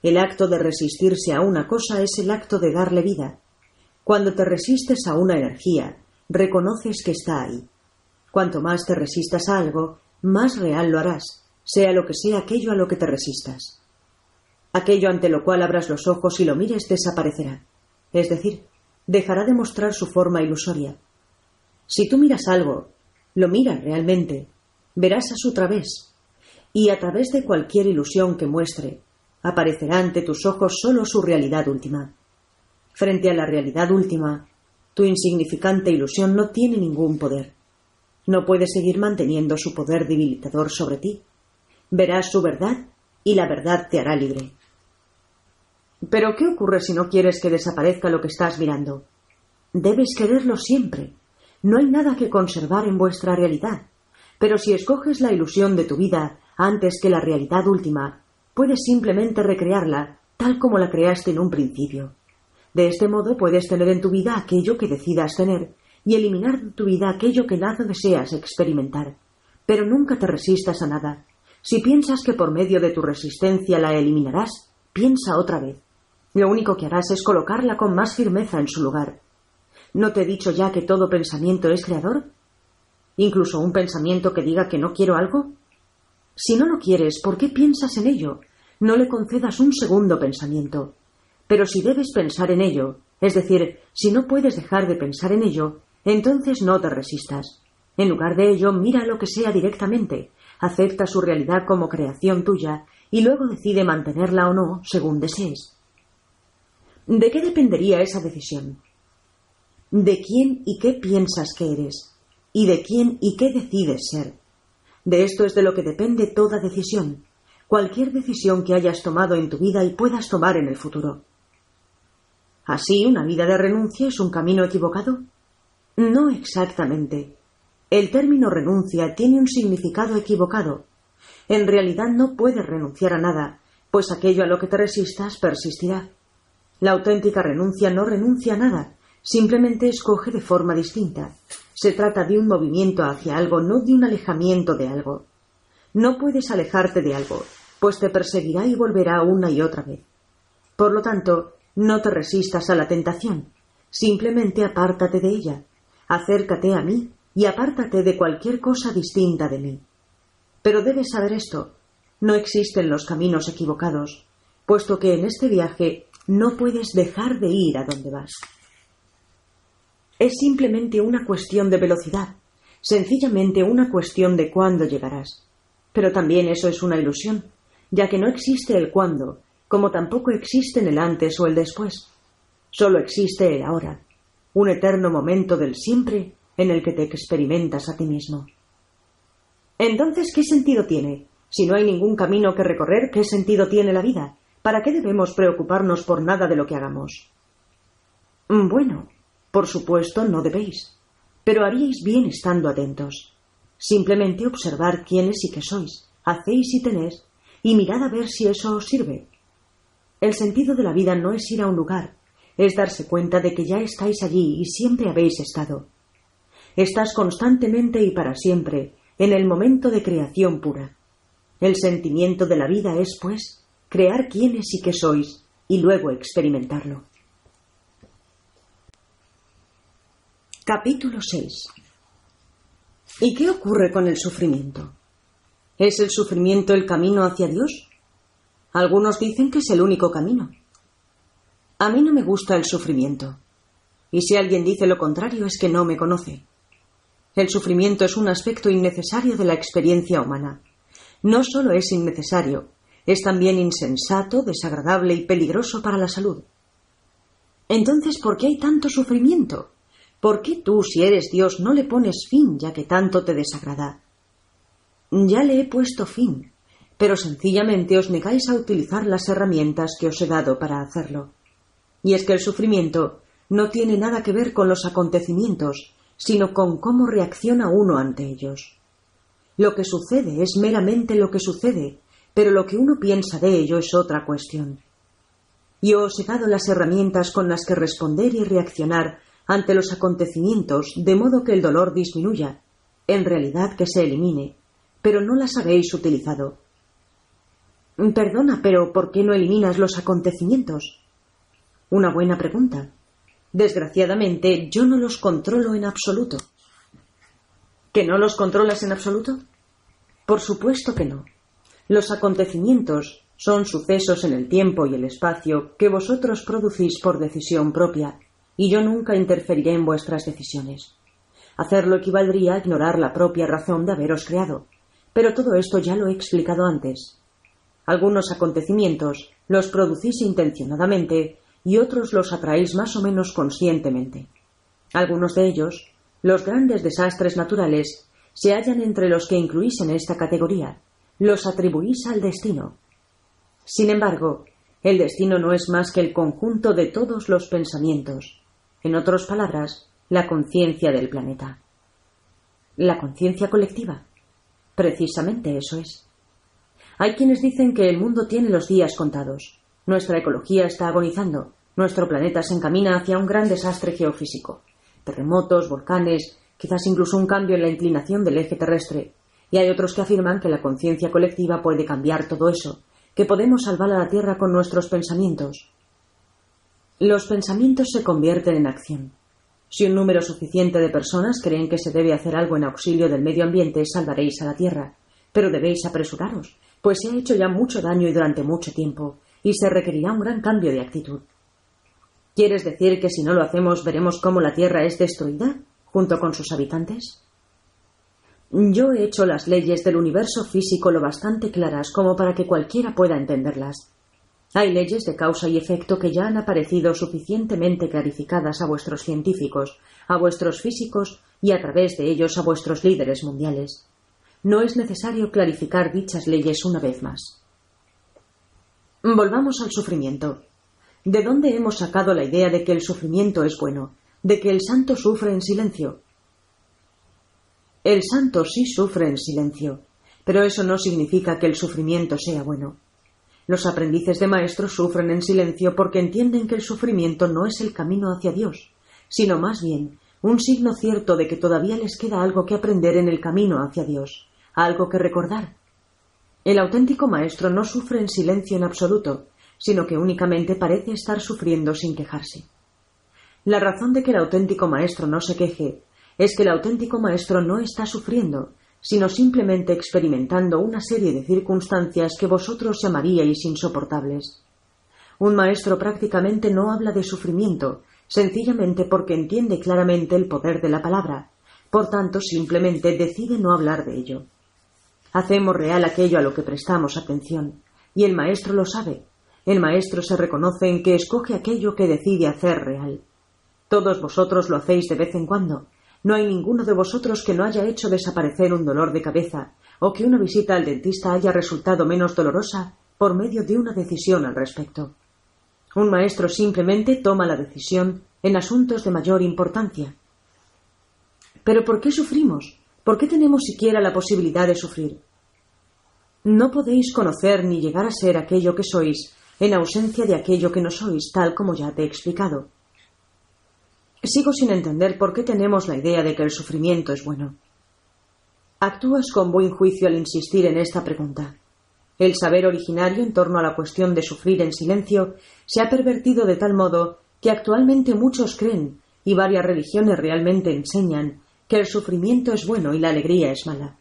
El acto de resistirse a una cosa es el acto de darle vida. Cuando te resistes a una energía, reconoces que está ahí. Cuanto más te resistas a algo, más real lo harás, sea lo que sea aquello a lo que te resistas. Aquello ante lo cual abras los ojos y lo mires desaparecerá. Es decir, dejará de mostrar su forma ilusoria. Si tú miras algo, lo miras realmente, verás a su través, y a través de cualquier ilusión que muestre, aparecerá ante tus ojos solo su realidad última. Frente a la realidad última, tu insignificante ilusión no tiene ningún poder. No puede seguir manteniendo su poder debilitador sobre ti. Verás su verdad y la verdad te hará libre. Pero ¿qué ocurre si no quieres que desaparezca lo que estás mirando? Debes quererlo siempre. No hay nada que conservar en vuestra realidad. Pero si escoges la ilusión de tu vida antes que la realidad última, puedes simplemente recrearla tal como la creaste en un principio. De este modo puedes tener en tu vida aquello que decidas tener y eliminar de tu vida aquello que nada deseas experimentar. Pero nunca te resistas a nada. Si piensas que por medio de tu resistencia la eliminarás, piensa otra vez. Lo único que harás es colocarla con más firmeza en su lugar. ¿No te he dicho ya que todo pensamiento es creador? Incluso un pensamiento que diga que no quiero algo? Si no lo quieres, ¿por qué piensas en ello? No le concedas un segundo pensamiento. Pero si debes pensar en ello, es decir, si no puedes dejar de pensar en ello, entonces no te resistas. En lugar de ello, mira lo que sea directamente, acepta su realidad como creación tuya y luego decide mantenerla o no según desees. ¿De qué dependería esa decisión? ¿De quién y qué piensas que eres? Y de quién y qué decides ser. De esto es de lo que depende toda decisión, cualquier decisión que hayas tomado en tu vida y puedas tomar en el futuro. ¿Así una vida de renuncia es un camino equivocado? No exactamente. El término renuncia tiene un significado equivocado. En realidad no puedes renunciar a nada, pues aquello a lo que te resistas persistirá. La auténtica renuncia no renuncia a nada, simplemente escoge de forma distinta. Se trata de un movimiento hacia algo, no de un alejamiento de algo. No puedes alejarte de algo, pues te perseguirá y volverá una y otra vez. Por lo tanto, no te resistas a la tentación, simplemente apártate de ella, acércate a mí y apártate de cualquier cosa distinta de mí. Pero debes saber esto, no existen los caminos equivocados, puesto que en este viaje no puedes dejar de ir a donde vas. Es simplemente una cuestión de velocidad, sencillamente una cuestión de cuándo llegarás. Pero también eso es una ilusión, ya que no existe el cuándo, como tampoco existen el antes o el después. Solo existe el ahora, un eterno momento del siempre en el que te experimentas a ti mismo. Entonces, ¿qué sentido tiene? Si no hay ningún camino que recorrer, ¿qué sentido tiene la vida? ¿Para qué debemos preocuparnos por nada de lo que hagamos? Bueno, por supuesto, no debéis, pero haríais bien estando atentos. Simplemente observar quiénes y qué sois, hacéis y tenéis, y mirad a ver si eso os sirve. El sentido de la vida no es ir a un lugar, es darse cuenta de que ya estáis allí y siempre habéis estado. Estás constantemente y para siempre en el momento de creación pura. El sentimiento de la vida es, pues, crear quiénes y qué sois y luego experimentarlo. Capítulo 6 ¿Y qué ocurre con el sufrimiento? ¿Es el sufrimiento el camino hacia Dios? Algunos dicen que es el único camino. A mí no me gusta el sufrimiento. y si alguien dice lo contrario es que no me conoce. El sufrimiento es un aspecto innecesario de la experiencia humana. No solo es innecesario, es también insensato, desagradable y peligroso para la salud. Entonces, ¿por qué hay tanto sufrimiento? ¿Por qué tú, si eres Dios, no le pones fin ya que tanto te desagrada? Ya le he puesto fin, pero sencillamente os negáis a utilizar las herramientas que os he dado para hacerlo. Y es que el sufrimiento no tiene nada que ver con los acontecimientos, sino con cómo reacciona uno ante ellos. Lo que sucede es meramente lo que sucede, pero lo que uno piensa de ello es otra cuestión. Yo os he dado las herramientas con las que responder y reaccionar ante los acontecimientos de modo que el dolor disminuya, en realidad que se elimine, pero no las habéis utilizado. Perdona, pero ¿por qué no eliminas los acontecimientos? Una buena pregunta. Desgraciadamente, yo no los controlo en absoluto. ¿Que no los controlas en absoluto? Por supuesto que no. Los acontecimientos son sucesos en el tiempo y el espacio que vosotros producís por decisión propia, y yo nunca interferiré en vuestras decisiones. Hacerlo equivaldría a ignorar la propia razón de haberos creado. Pero todo esto ya lo he explicado antes. Algunos acontecimientos los producís intencionadamente y otros los atraéis más o menos conscientemente. Algunos de ellos, los grandes desastres naturales, se hallan entre los que incluís en esta categoría. Los atribuís al destino. Sin embargo, el destino no es más que el conjunto de todos los pensamientos, en otras palabras, la conciencia del planeta. La conciencia colectiva. Precisamente eso es. Hay quienes dicen que el mundo tiene los días contados. Nuestra ecología está agonizando. Nuestro planeta se encamina hacia un gran desastre geofísico. Terremotos, volcanes, quizás incluso un cambio en la inclinación del eje terrestre. Y hay otros que afirman que la conciencia colectiva puede cambiar todo eso, que podemos salvar a la Tierra con nuestros pensamientos. Los pensamientos se convierten en acción. Si un número suficiente de personas creen que se debe hacer algo en auxilio del medio ambiente, salvaréis a la Tierra. Pero debéis apresuraros, pues se ha hecho ya mucho daño y durante mucho tiempo, y se requerirá un gran cambio de actitud. ¿Quieres decir que si no lo hacemos veremos cómo la Tierra es destruida, junto con sus habitantes? Yo he hecho las leyes del universo físico lo bastante claras como para que cualquiera pueda entenderlas. Hay leyes de causa y efecto que ya han aparecido suficientemente clarificadas a vuestros científicos, a vuestros físicos y a través de ellos a vuestros líderes mundiales. No es necesario clarificar dichas leyes una vez más. Volvamos al sufrimiento. ¿De dónde hemos sacado la idea de que el sufrimiento es bueno, de que el santo sufre en silencio? El santo sí sufre en silencio, pero eso no significa que el sufrimiento sea bueno. Los aprendices de maestros sufren en silencio porque entienden que el sufrimiento no es el camino hacia Dios, sino más bien un signo cierto de que todavía les queda algo que aprender en el camino hacia Dios, algo que recordar. El auténtico maestro no sufre en silencio en absoluto, sino que únicamente parece estar sufriendo sin quejarse. La razón de que el auténtico maestro no se queje es que el auténtico maestro no está sufriendo, sino simplemente experimentando una serie de circunstancias que vosotros llamaríais insoportables. Un maestro prácticamente no habla de sufrimiento, sencillamente porque entiende claramente el poder de la palabra, por tanto simplemente decide no hablar de ello. Hacemos real aquello a lo que prestamos atención, y el maestro lo sabe. El maestro se reconoce en que escoge aquello que decide hacer real. Todos vosotros lo hacéis de vez en cuando, no hay ninguno de vosotros que no haya hecho desaparecer un dolor de cabeza o que una visita al dentista haya resultado menos dolorosa por medio de una decisión al respecto. Un maestro simplemente toma la decisión en asuntos de mayor importancia. Pero ¿por qué sufrimos? ¿Por qué tenemos siquiera la posibilidad de sufrir? No podéis conocer ni llegar a ser aquello que sois en ausencia de aquello que no sois, tal como ya te he explicado. Sigo sin entender por qué tenemos la idea de que el sufrimiento es bueno. Actúas con buen juicio al insistir en esta pregunta. El saber originario en torno a la cuestión de sufrir en silencio se ha pervertido de tal modo que actualmente muchos creen, y varias religiones realmente enseñan, que el sufrimiento es bueno y la alegría es mala.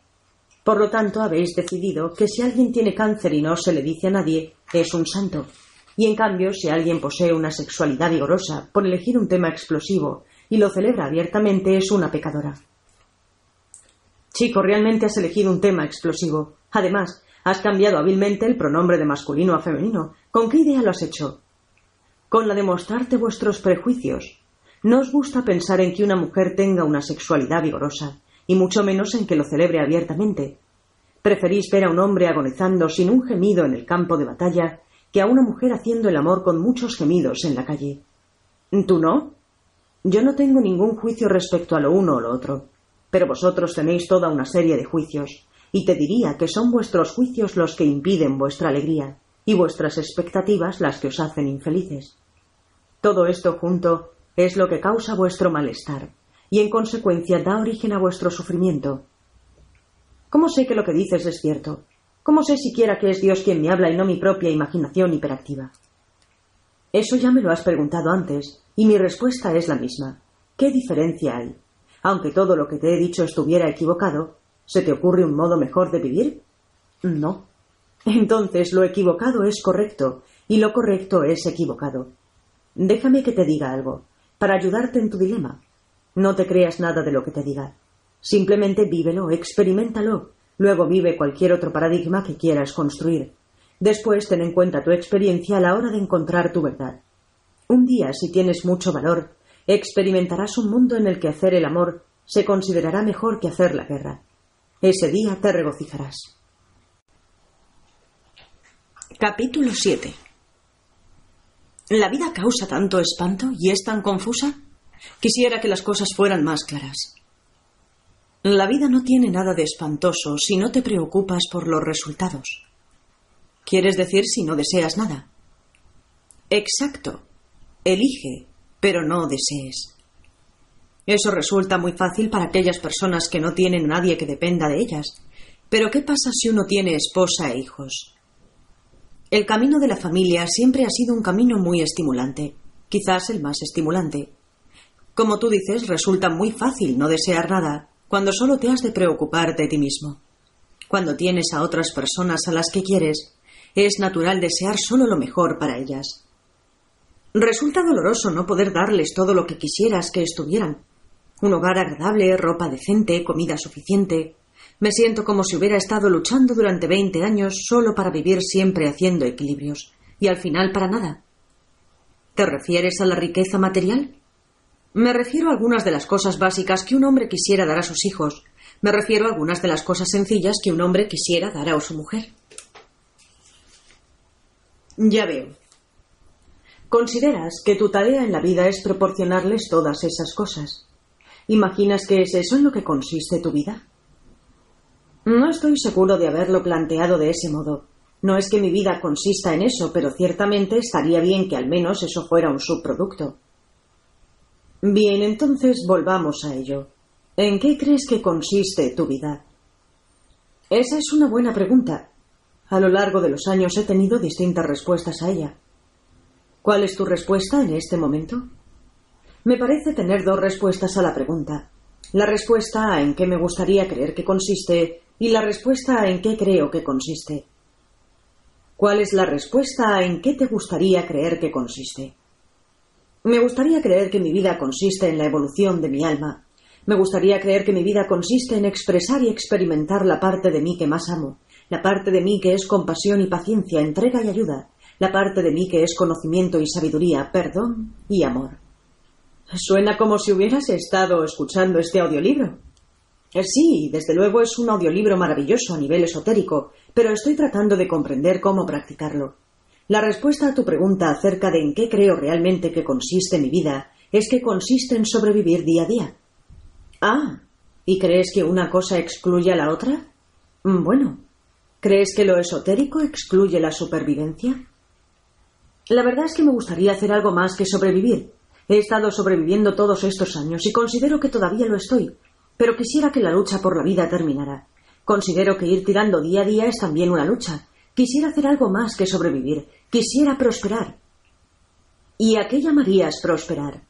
Por lo tanto, habéis decidido que si alguien tiene cáncer y no se le dice a nadie, es un santo. Y en cambio, si alguien posee una sexualidad vigorosa por elegir un tema explosivo y lo celebra abiertamente, es una pecadora. Chico, realmente has elegido un tema explosivo. Además, has cambiado hábilmente el pronombre de masculino a femenino. ¿Con qué idea lo has hecho? Con la de mostrarte vuestros prejuicios. No os gusta pensar en que una mujer tenga una sexualidad vigorosa, y mucho menos en que lo celebre abiertamente. Preferís ver a un hombre agonizando sin un gemido en el campo de batalla que a una mujer haciendo el amor con muchos gemidos en la calle. ¿Tú no? Yo no tengo ningún juicio respecto a lo uno o lo otro, pero vosotros tenéis toda una serie de juicios, y te diría que son vuestros juicios los que impiden vuestra alegría, y vuestras expectativas las que os hacen infelices. Todo esto junto es lo que causa vuestro malestar, y en consecuencia da origen a vuestro sufrimiento. ¿Cómo sé que lo que dices es cierto? ¿Cómo sé siquiera que es Dios quien me habla y no mi propia imaginación hiperactiva? Eso ya me lo has preguntado antes, y mi respuesta es la misma. ¿Qué diferencia hay? Aunque todo lo que te he dicho estuviera equivocado, ¿se te ocurre un modo mejor de vivir? No. Entonces lo equivocado es correcto, y lo correcto es equivocado. Déjame que te diga algo, para ayudarte en tu dilema. No te creas nada de lo que te diga. Simplemente vívelo, experimentalo. Luego vive cualquier otro paradigma que quieras construir. Después ten en cuenta tu experiencia a la hora de encontrar tu verdad. Un día, si tienes mucho valor, experimentarás un mundo en el que hacer el amor se considerará mejor que hacer la guerra. Ese día te regocijarás. Capítulo 7 ¿La vida causa tanto espanto y es tan confusa? Quisiera que las cosas fueran más claras. La vida no tiene nada de espantoso si no te preocupas por los resultados. ¿Quieres decir si no deseas nada? Exacto. Elige, pero no desees. Eso resulta muy fácil para aquellas personas que no tienen nadie que dependa de ellas. Pero ¿qué pasa si uno tiene esposa e hijos? El camino de la familia siempre ha sido un camino muy estimulante, quizás el más estimulante. Como tú dices, resulta muy fácil no desear nada cuando solo te has de preocupar de ti mismo. Cuando tienes a otras personas a las que quieres, es natural desear solo lo mejor para ellas. Resulta doloroso no poder darles todo lo que quisieras que estuvieran. Un hogar agradable, ropa decente, comida suficiente. Me siento como si hubiera estado luchando durante veinte años solo para vivir siempre haciendo equilibrios, y al final para nada. ¿Te refieres a la riqueza material? Me refiero a algunas de las cosas básicas que un hombre quisiera dar a sus hijos. Me refiero a algunas de las cosas sencillas que un hombre quisiera dar a su mujer. Ya veo. Consideras que tu tarea en la vida es proporcionarles todas esas cosas. ¿Imaginas que es eso en lo que consiste tu vida? No estoy seguro de haberlo planteado de ese modo. No es que mi vida consista en eso, pero ciertamente estaría bien que al menos eso fuera un subproducto. Bien, entonces volvamos a ello. ¿En qué crees que consiste tu vida? Esa es una buena pregunta. A lo largo de los años he tenido distintas respuestas a ella. ¿Cuál es tu respuesta en este momento? Me parece tener dos respuestas a la pregunta. La respuesta a en qué me gustaría creer que consiste y la respuesta a en qué creo que consiste. ¿Cuál es la respuesta a en qué te gustaría creer que consiste? Me gustaría creer que mi vida consiste en la evolución de mi alma. Me gustaría creer que mi vida consiste en expresar y experimentar la parte de mí que más amo, la parte de mí que es compasión y paciencia, entrega y ayuda, la parte de mí que es conocimiento y sabiduría, perdón y amor. Suena como si hubieras estado escuchando este audiolibro. Eh, sí, desde luego es un audiolibro maravilloso a nivel esotérico, pero estoy tratando de comprender cómo practicarlo. La respuesta a tu pregunta acerca de en qué creo realmente que consiste mi vida es que consiste en sobrevivir día a día. Ah, ¿y crees que una cosa excluye a la otra? Mm, bueno, ¿crees que lo esotérico excluye la supervivencia? La verdad es que me gustaría hacer algo más que sobrevivir. He estado sobreviviendo todos estos años y considero que todavía lo estoy, pero quisiera que la lucha por la vida terminara. Considero que ir tirando día a día es también una lucha. Quisiera hacer algo más que sobrevivir, Quisiera prosperar. ¿Y a qué llamarías prosperar?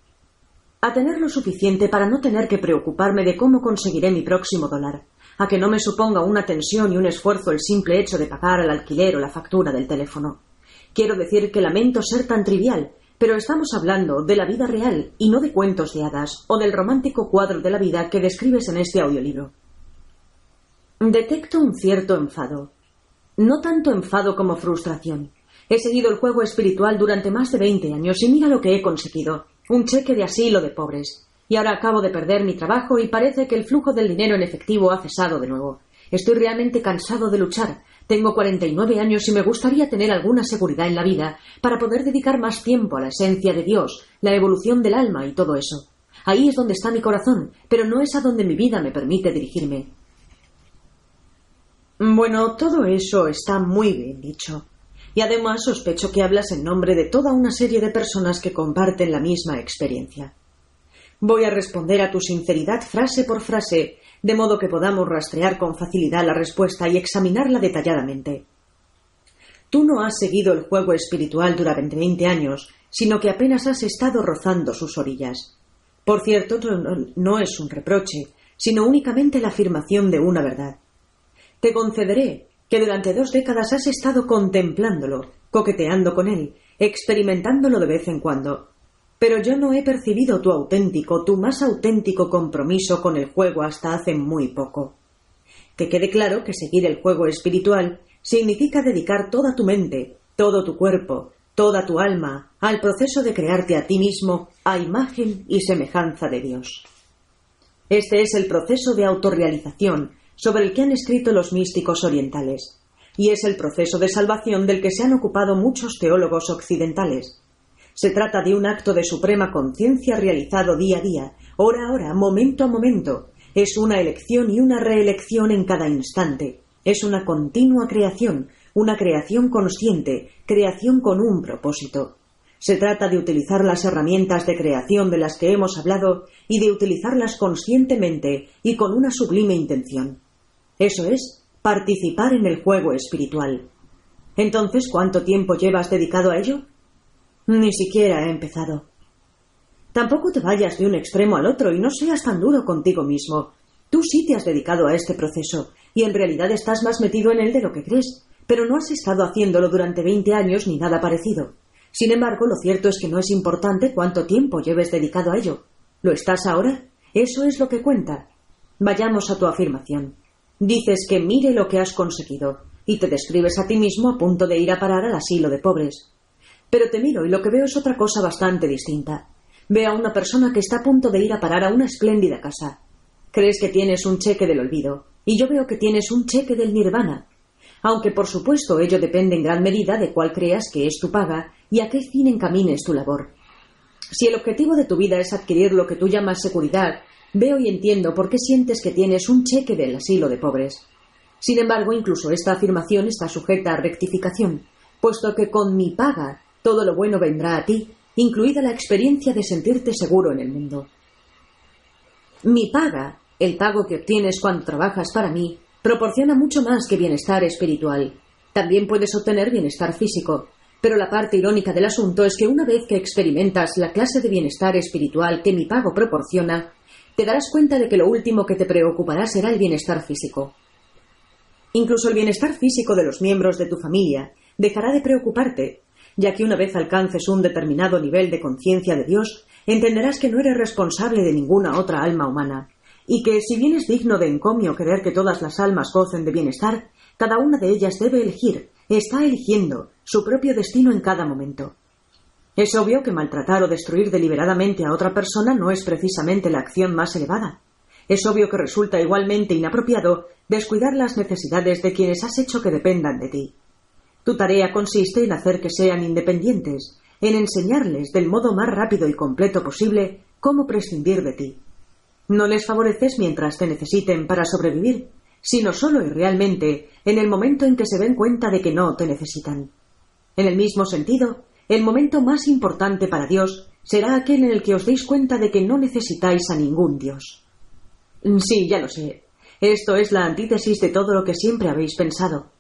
A tener lo suficiente para no tener que preocuparme de cómo conseguiré mi próximo dólar, a que no me suponga una tensión y un esfuerzo el simple hecho de pagar el alquiler o la factura del teléfono. Quiero decir que lamento ser tan trivial, pero estamos hablando de la vida real y no de cuentos de hadas o del romántico cuadro de la vida que describes en este audiolibro. Detecto un cierto enfado. No tanto enfado como frustración. He seguido el juego espiritual durante más de 20 años y mira lo que he conseguido. Un cheque de asilo de pobres. Y ahora acabo de perder mi trabajo y parece que el flujo del dinero en efectivo ha cesado de nuevo. Estoy realmente cansado de luchar. Tengo 49 años y me gustaría tener alguna seguridad en la vida para poder dedicar más tiempo a la esencia de Dios, la evolución del alma y todo eso. Ahí es donde está mi corazón, pero no es a donde mi vida me permite dirigirme. Bueno, todo eso está muy bien dicho. Y además sospecho que hablas en nombre de toda una serie de personas que comparten la misma experiencia. Voy a responder a tu sinceridad frase por frase de modo que podamos rastrear con facilidad la respuesta y examinarla detalladamente. Tú no has seguido el juego espiritual durante veinte años, sino que apenas has estado rozando sus orillas. Por cierto, no es un reproche, sino únicamente la afirmación de una verdad. Te concederé que durante dos décadas has estado contemplándolo, coqueteando con él, experimentándolo de vez en cuando, pero yo no he percibido tu auténtico, tu más auténtico compromiso con el juego hasta hace muy poco. Que quede claro que seguir el juego espiritual significa dedicar toda tu mente, todo tu cuerpo, toda tu alma al proceso de crearte a ti mismo a imagen y semejanza de Dios. Este es el proceso de autorrealización sobre el que han escrito los místicos orientales, y es el proceso de salvación del que se han ocupado muchos teólogos occidentales, se trata de un acto de suprema conciencia realizado día a día, hora a hora, momento a momento. Es una elección y una reelección en cada instante. Es una continua creación, una creación consciente, creación con un propósito. Se trata de utilizar las herramientas de creación de las que hemos hablado y de utilizarlas conscientemente y con una sublime intención. Eso es participar en el juego espiritual. Entonces, ¿cuánto tiempo llevas dedicado a ello? Ni siquiera he empezado. Tampoco te vayas de un extremo al otro y no seas tan duro contigo mismo. Tú sí te has dedicado a este proceso, y en realidad estás más metido en él de lo que crees, pero no has estado haciéndolo durante veinte años ni nada parecido. Sin embargo, lo cierto es que no es importante cuánto tiempo lleves dedicado a ello. ¿Lo estás ahora? Eso es lo que cuenta. Vayamos a tu afirmación. Dices que mire lo que has conseguido, y te describes a ti mismo a punto de ir a parar al asilo de pobres. Pero te miro y lo que veo es otra cosa bastante distinta. Veo a una persona que está a punto de ir a parar a una espléndida casa. Crees que tienes un cheque del olvido, y yo veo que tienes un cheque del nirvana. Aunque por supuesto ello depende en gran medida de cuál creas que es tu paga y a qué fin encamines tu labor. Si el objetivo de tu vida es adquirir lo que tú llamas seguridad, veo y entiendo por qué sientes que tienes un cheque del asilo de pobres. Sin embargo, incluso esta afirmación está sujeta a rectificación, puesto que con mi paga todo lo bueno vendrá a ti, incluida la experiencia de sentirte seguro en el mundo. Mi paga, el pago que obtienes cuando trabajas para mí, proporciona mucho más que bienestar espiritual. También puedes obtener bienestar físico, pero la parte irónica del asunto es que una vez que experimentas la clase de bienestar espiritual que mi pago proporciona, te darás cuenta de que lo último que te preocupará será el bienestar físico. Incluso el bienestar físico de los miembros de tu familia dejará de preocuparte ya que una vez alcances un determinado nivel de conciencia de Dios, entenderás que no eres responsable de ninguna otra alma humana, y que si bien es digno de encomio querer que todas las almas gocen de bienestar, cada una de ellas debe elegir, está eligiendo, su propio destino en cada momento. Es obvio que maltratar o destruir deliberadamente a otra persona no es precisamente la acción más elevada. Es obvio que resulta igualmente inapropiado descuidar las necesidades de quienes has hecho que dependan de ti. Tu tarea consiste en hacer que sean independientes, en enseñarles del modo más rápido y completo posible cómo prescindir de ti. No les favoreces mientras te necesiten para sobrevivir, sino solo y realmente en el momento en que se den cuenta de que no te necesitan. En el mismo sentido, el momento más importante para Dios será aquel en el que os deis cuenta de que no necesitáis a ningún Dios. Sí, ya lo sé. Esto es la antítesis de todo lo que siempre habéis pensado.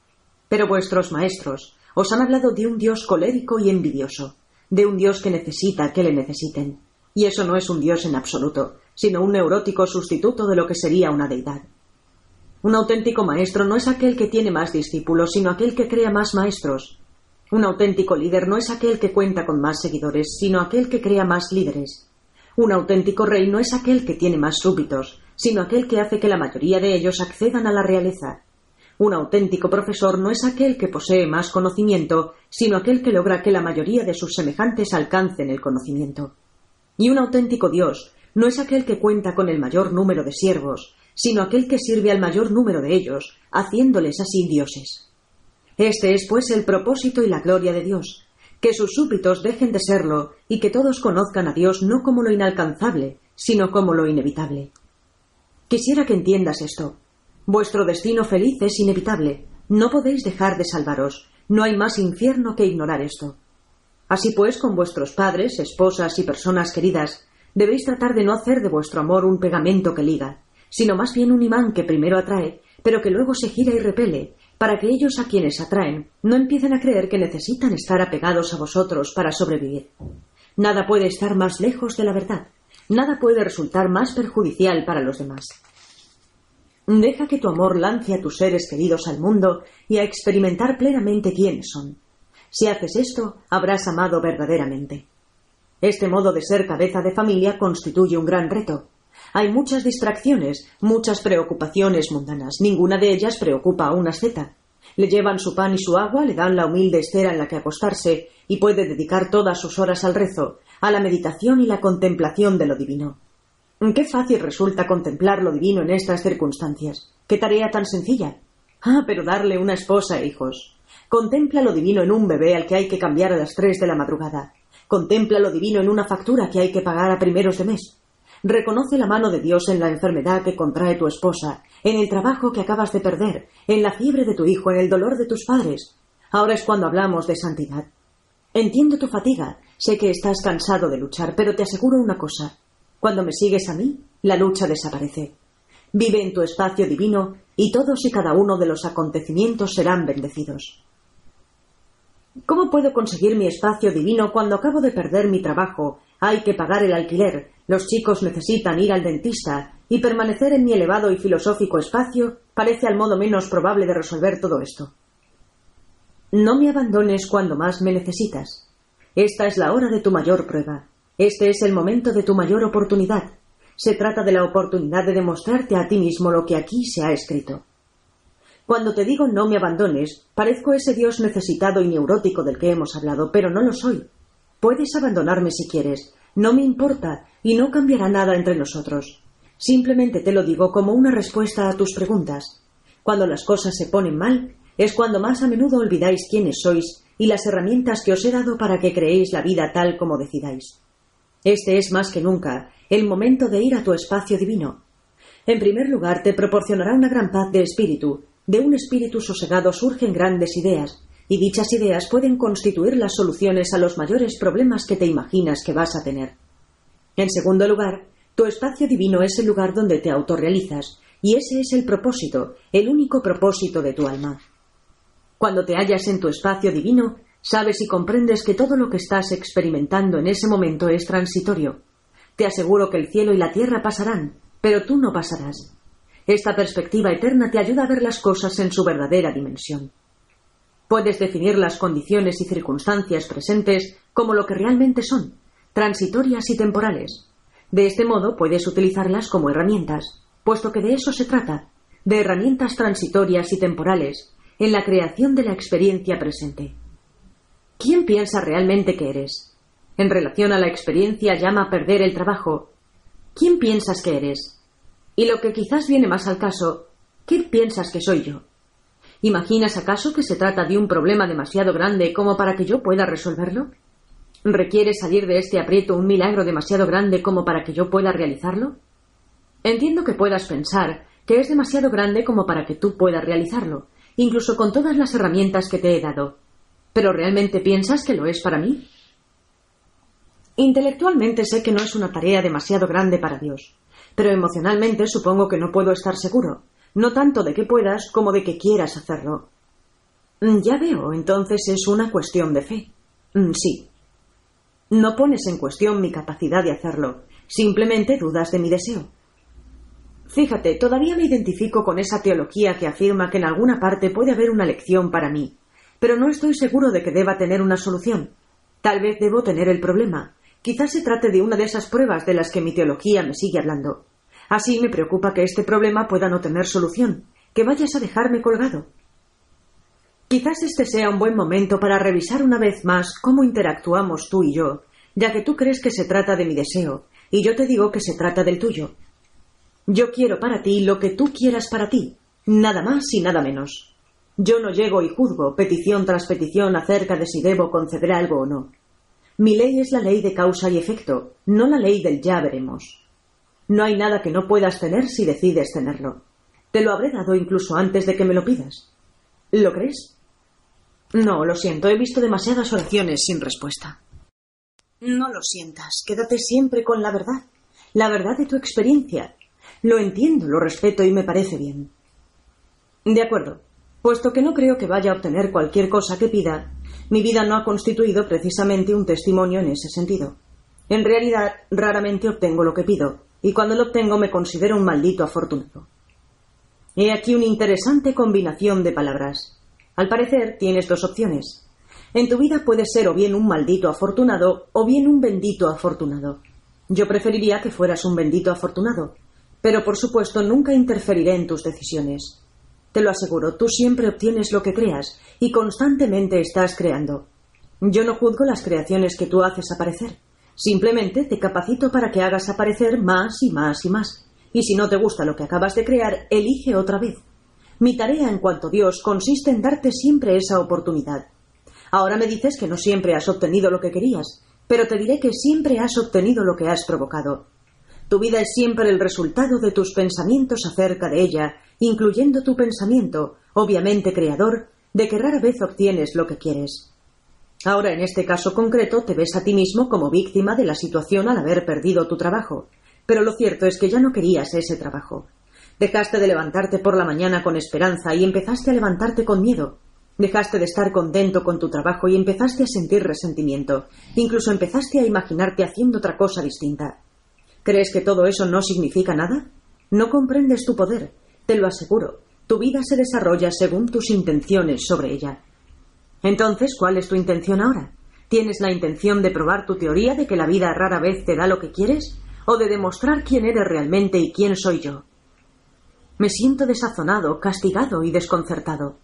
Pero vuestros maestros os han hablado de un Dios colérico y envidioso, de un Dios que necesita que le necesiten. Y eso no es un Dios en absoluto, sino un neurótico sustituto de lo que sería una deidad. Un auténtico maestro no es aquel que tiene más discípulos, sino aquel que crea más maestros. Un auténtico líder no es aquel que cuenta con más seguidores, sino aquel que crea más líderes. Un auténtico rey no es aquel que tiene más súbditos, sino aquel que hace que la mayoría de ellos accedan a la realeza. Un auténtico profesor no es aquel que posee más conocimiento, sino aquel que logra que la mayoría de sus semejantes alcancen el conocimiento. Y un auténtico Dios no es aquel que cuenta con el mayor número de siervos, sino aquel que sirve al mayor número de ellos, haciéndoles así dioses. Este es, pues, el propósito y la gloria de Dios, que sus súbditos dejen de serlo y que todos conozcan a Dios no como lo inalcanzable, sino como lo inevitable. Quisiera que entiendas esto. Vuestro destino feliz es inevitable. No podéis dejar de salvaros. No hay más infierno que ignorar esto. Así pues, con vuestros padres, esposas y personas queridas, debéis tratar de no hacer de vuestro amor un pegamento que liga, sino más bien un imán que primero atrae, pero que luego se gira y repele, para que ellos a quienes atraen no empiecen a creer que necesitan estar apegados a vosotros para sobrevivir. Nada puede estar más lejos de la verdad. Nada puede resultar más perjudicial para los demás. Deja que tu amor lance a tus seres queridos al mundo y a experimentar plenamente quiénes son. Si haces esto, habrás amado verdaderamente. Este modo de ser cabeza de familia constituye un gran reto. Hay muchas distracciones, muchas preocupaciones mundanas. Ninguna de ellas preocupa a una asceta. Le llevan su pan y su agua, le dan la humilde estera en la que acostarse y puede dedicar todas sus horas al rezo, a la meditación y la contemplación de lo divino. Qué fácil resulta contemplar lo divino en estas circunstancias. Qué tarea tan sencilla. Ah, pero darle una esposa e hijos. Contempla lo divino en un bebé al que hay que cambiar a las tres de la madrugada. Contempla lo divino en una factura que hay que pagar a primeros de mes. Reconoce la mano de Dios en la enfermedad que contrae tu esposa, en el trabajo que acabas de perder, en la fiebre de tu hijo, en el dolor de tus padres. Ahora es cuando hablamos de santidad. Entiendo tu fatiga, sé que estás cansado de luchar, pero te aseguro una cosa. Cuando me sigues a mí, la lucha desaparece. Vive en tu espacio divino y todos y cada uno de los acontecimientos serán bendecidos. ¿Cómo puedo conseguir mi espacio divino cuando acabo de perder mi trabajo? Hay que pagar el alquiler, los chicos necesitan ir al dentista, y permanecer en mi elevado y filosófico espacio parece al modo menos probable de resolver todo esto. No me abandones cuando más me necesitas. Esta es la hora de tu mayor prueba. Este es el momento de tu mayor oportunidad. Se trata de la oportunidad de demostrarte a ti mismo lo que aquí se ha escrito. Cuando te digo no me abandones, parezco ese Dios necesitado y neurótico del que hemos hablado, pero no lo soy. Puedes abandonarme si quieres, no me importa y no cambiará nada entre nosotros. Simplemente te lo digo como una respuesta a tus preguntas. Cuando las cosas se ponen mal, es cuando más a menudo olvidáis quiénes sois y las herramientas que os he dado para que creéis la vida tal como decidáis. Este es más que nunca el momento de ir a tu espacio divino. En primer lugar, te proporcionará una gran paz de espíritu, de un espíritu sosegado surgen grandes ideas, y dichas ideas pueden constituir las soluciones a los mayores problemas que te imaginas que vas a tener. En segundo lugar, tu espacio divino es el lugar donde te autorrealizas, y ese es el propósito, el único propósito de tu alma. Cuando te hallas en tu espacio divino, sabes y comprendes que todo lo que estás experimentando en ese momento es transitorio. Te aseguro que el cielo y la tierra pasarán, pero tú no pasarás. Esta perspectiva eterna te ayuda a ver las cosas en su verdadera dimensión. Puedes definir las condiciones y circunstancias presentes como lo que realmente son, transitorias y temporales. De este modo puedes utilizarlas como herramientas, puesto que de eso se trata, de herramientas transitorias y temporales, en la creación de la experiencia presente. ¿Quién piensa realmente que eres? En relación a la experiencia llama perder el trabajo. ¿Quién piensas que eres? Y lo que quizás viene más al caso, ¿qué piensas que soy yo? ¿Imaginas acaso que se trata de un problema demasiado grande como para que yo pueda resolverlo? ¿Requiere salir de este aprieto un milagro demasiado grande como para que yo pueda realizarlo? Entiendo que puedas pensar que es demasiado grande como para que tú puedas realizarlo, incluso con todas las herramientas que te he dado. ¿Pero realmente piensas que lo es para mí? Intelectualmente sé que no es una tarea demasiado grande para Dios pero emocionalmente supongo que no puedo estar seguro, no tanto de que puedas como de que quieras hacerlo. Mm, ya veo, entonces es una cuestión de fe. Mm, sí. No pones en cuestión mi capacidad de hacerlo, simplemente dudas de mi deseo. Fíjate, todavía me identifico con esa teología que afirma que en alguna parte puede haber una lección para mí, pero no estoy seguro de que deba tener una solución. Tal vez debo tener el problema. Quizás se trate de una de esas pruebas de las que mi teología me sigue hablando. Así me preocupa que este problema pueda no tener solución, que vayas a dejarme colgado. Quizás este sea un buen momento para revisar una vez más cómo interactuamos tú y yo, ya que tú crees que se trata de mi deseo, y yo te digo que se trata del tuyo. Yo quiero para ti lo que tú quieras para ti, nada más y nada menos. Yo no llego y juzgo petición tras petición acerca de si debo conceder algo o no. Mi ley es la ley de causa y efecto, no la ley del ya veremos. No hay nada que no puedas tener si decides tenerlo. Te lo habré dado incluso antes de que me lo pidas. ¿Lo crees? No, lo siento, he visto demasiadas oraciones sin respuesta. No lo sientas, quédate siempre con la verdad, la verdad de tu experiencia. Lo entiendo, lo respeto y me parece bien. De acuerdo, puesto que no creo que vaya a obtener cualquier cosa que pida, mi vida no ha constituido precisamente un testimonio en ese sentido. En realidad, raramente obtengo lo que pido, y cuando lo obtengo me considero un maldito afortunado. He aquí una interesante combinación de palabras. Al parecer, tienes dos opciones. En tu vida puedes ser o bien un maldito afortunado o bien un bendito afortunado. Yo preferiría que fueras un bendito afortunado, pero por supuesto nunca interferiré en tus decisiones. Te lo aseguro, tú siempre obtienes lo que creas y constantemente estás creando. Yo no juzgo las creaciones que tú haces aparecer. Simplemente te capacito para que hagas aparecer más y más y más. Y si no te gusta lo que acabas de crear, elige otra vez. Mi tarea en cuanto a Dios consiste en darte siempre esa oportunidad. Ahora me dices que no siempre has obtenido lo que querías, pero te diré que siempre has obtenido lo que has provocado. Tu vida es siempre el resultado de tus pensamientos acerca de ella, incluyendo tu pensamiento, obviamente creador, de que rara vez obtienes lo que quieres. Ahora, en este caso concreto, te ves a ti mismo como víctima de la situación al haber perdido tu trabajo, pero lo cierto es que ya no querías ese trabajo. Dejaste de levantarte por la mañana con esperanza y empezaste a levantarte con miedo. Dejaste de estar contento con tu trabajo y empezaste a sentir resentimiento. Incluso empezaste a imaginarte haciendo otra cosa distinta. ¿Crees que todo eso no significa nada? No comprendes tu poder. Te lo aseguro. Tu vida se desarrolla según tus intenciones sobre ella. Entonces, ¿cuál es tu intención ahora? ¿Tienes la intención de probar tu teoría de que la vida rara vez te da lo que quieres? ¿O de demostrar quién eres realmente y quién soy yo? Me siento desazonado, castigado y desconcertado.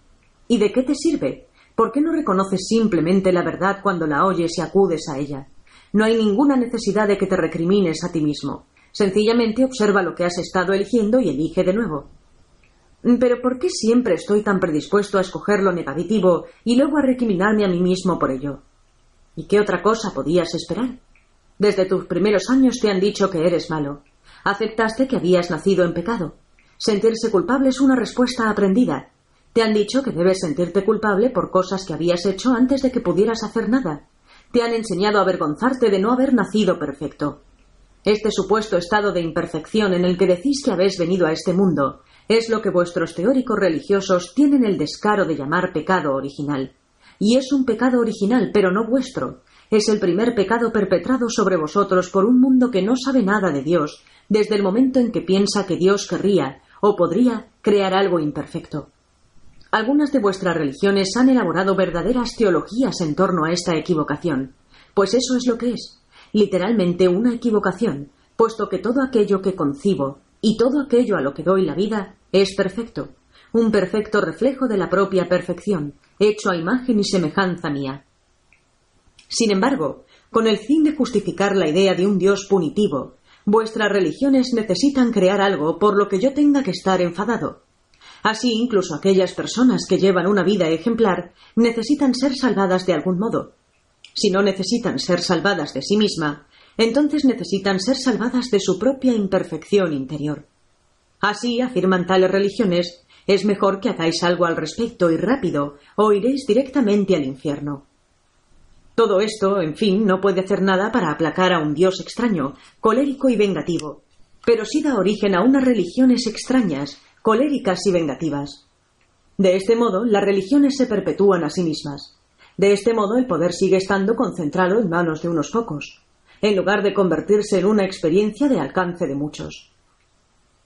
¿Y de qué te sirve? ¿Por qué no reconoces simplemente la verdad cuando la oyes y acudes a ella? No hay ninguna necesidad de que te recrimines a ti mismo. Sencillamente observa lo que has estado eligiendo y elige de nuevo. Pero ¿por qué siempre estoy tan predispuesto a escoger lo negativo y luego a recriminarme a mí mismo por ello? ¿Y qué otra cosa podías esperar? Desde tus primeros años te han dicho que eres malo. Aceptaste que habías nacido en pecado. Sentirse culpable es una respuesta aprendida. Te han dicho que debes sentirte culpable por cosas que habías hecho antes de que pudieras hacer nada. Te han enseñado a avergonzarte de no haber nacido perfecto. Este supuesto estado de imperfección en el que decís que habéis venido a este mundo es lo que vuestros teóricos religiosos tienen el descaro de llamar pecado original. Y es un pecado original, pero no vuestro. Es el primer pecado perpetrado sobre vosotros por un mundo que no sabe nada de Dios, desde el momento en que piensa que Dios querría, o podría crear algo imperfecto. Algunas de vuestras religiones han elaborado verdaderas teologías en torno a esta equivocación, pues eso es lo que es, literalmente una equivocación, puesto que todo aquello que concibo y todo aquello a lo que doy la vida es perfecto, un perfecto reflejo de la propia perfección, hecho a imagen y semejanza mía. Sin embargo, con el fin de justificar la idea de un Dios punitivo, Vuestras religiones necesitan crear algo por lo que yo tenga que estar enfadado. Así, incluso aquellas personas que llevan una vida ejemplar necesitan ser salvadas de algún modo. Si no necesitan ser salvadas de sí misma, entonces necesitan ser salvadas de su propia imperfección interior. Así, afirman tales religiones, es mejor que hagáis algo al respecto y rápido, o iréis directamente al infierno. Todo esto, en fin, no puede hacer nada para aplacar a un Dios extraño, colérico y vengativo, pero sí da origen a unas religiones extrañas, coléricas y vengativas. De este modo, las religiones se perpetúan a sí mismas. De este modo, el poder sigue estando concentrado en manos de unos pocos, en lugar de convertirse en una experiencia de alcance de muchos.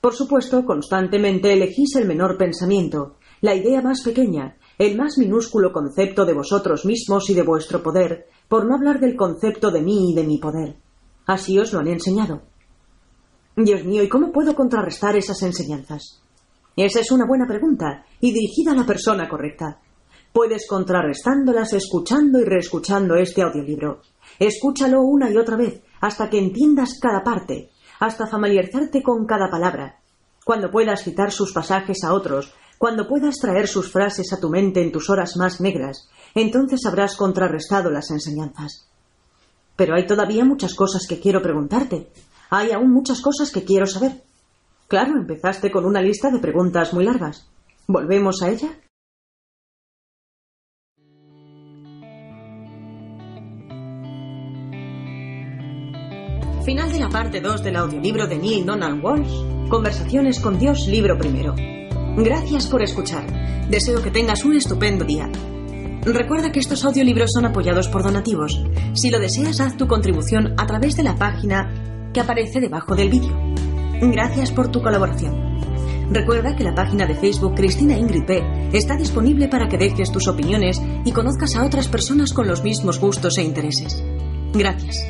Por supuesto, constantemente elegís el menor pensamiento, la idea más pequeña, el más minúsculo concepto de vosotros mismos y de vuestro poder, por no hablar del concepto de mí y de mi poder. Así os lo han enseñado. Dios mío, ¿y cómo puedo contrarrestar esas enseñanzas? Esa es una buena pregunta y dirigida a la persona correcta. Puedes contrarrestándolas escuchando y reescuchando este audiolibro. Escúchalo una y otra vez hasta que entiendas cada parte, hasta familiarizarte con cada palabra. Cuando puedas citar sus pasajes a otros, cuando puedas traer sus frases a tu mente en tus horas más negras, entonces habrás contrarrestado las enseñanzas. Pero hay todavía muchas cosas que quiero preguntarte. Hay aún muchas cosas que quiero saber. Claro, empezaste con una lista de preguntas muy largas. ¿Volvemos a ella? Final de la parte 2 del audiolibro de Neil Donald Walsh, Conversaciones con Dios, libro primero. Gracias por escuchar. Deseo que tengas un estupendo día. Recuerda que estos audiolibros son apoyados por donativos. Si lo deseas, haz tu contribución a través de la página que aparece debajo del vídeo. Gracias por tu colaboración. Recuerda que la página de Facebook Cristina Ingrid P está disponible para que dejes tus opiniones y conozcas a otras personas con los mismos gustos e intereses. Gracias.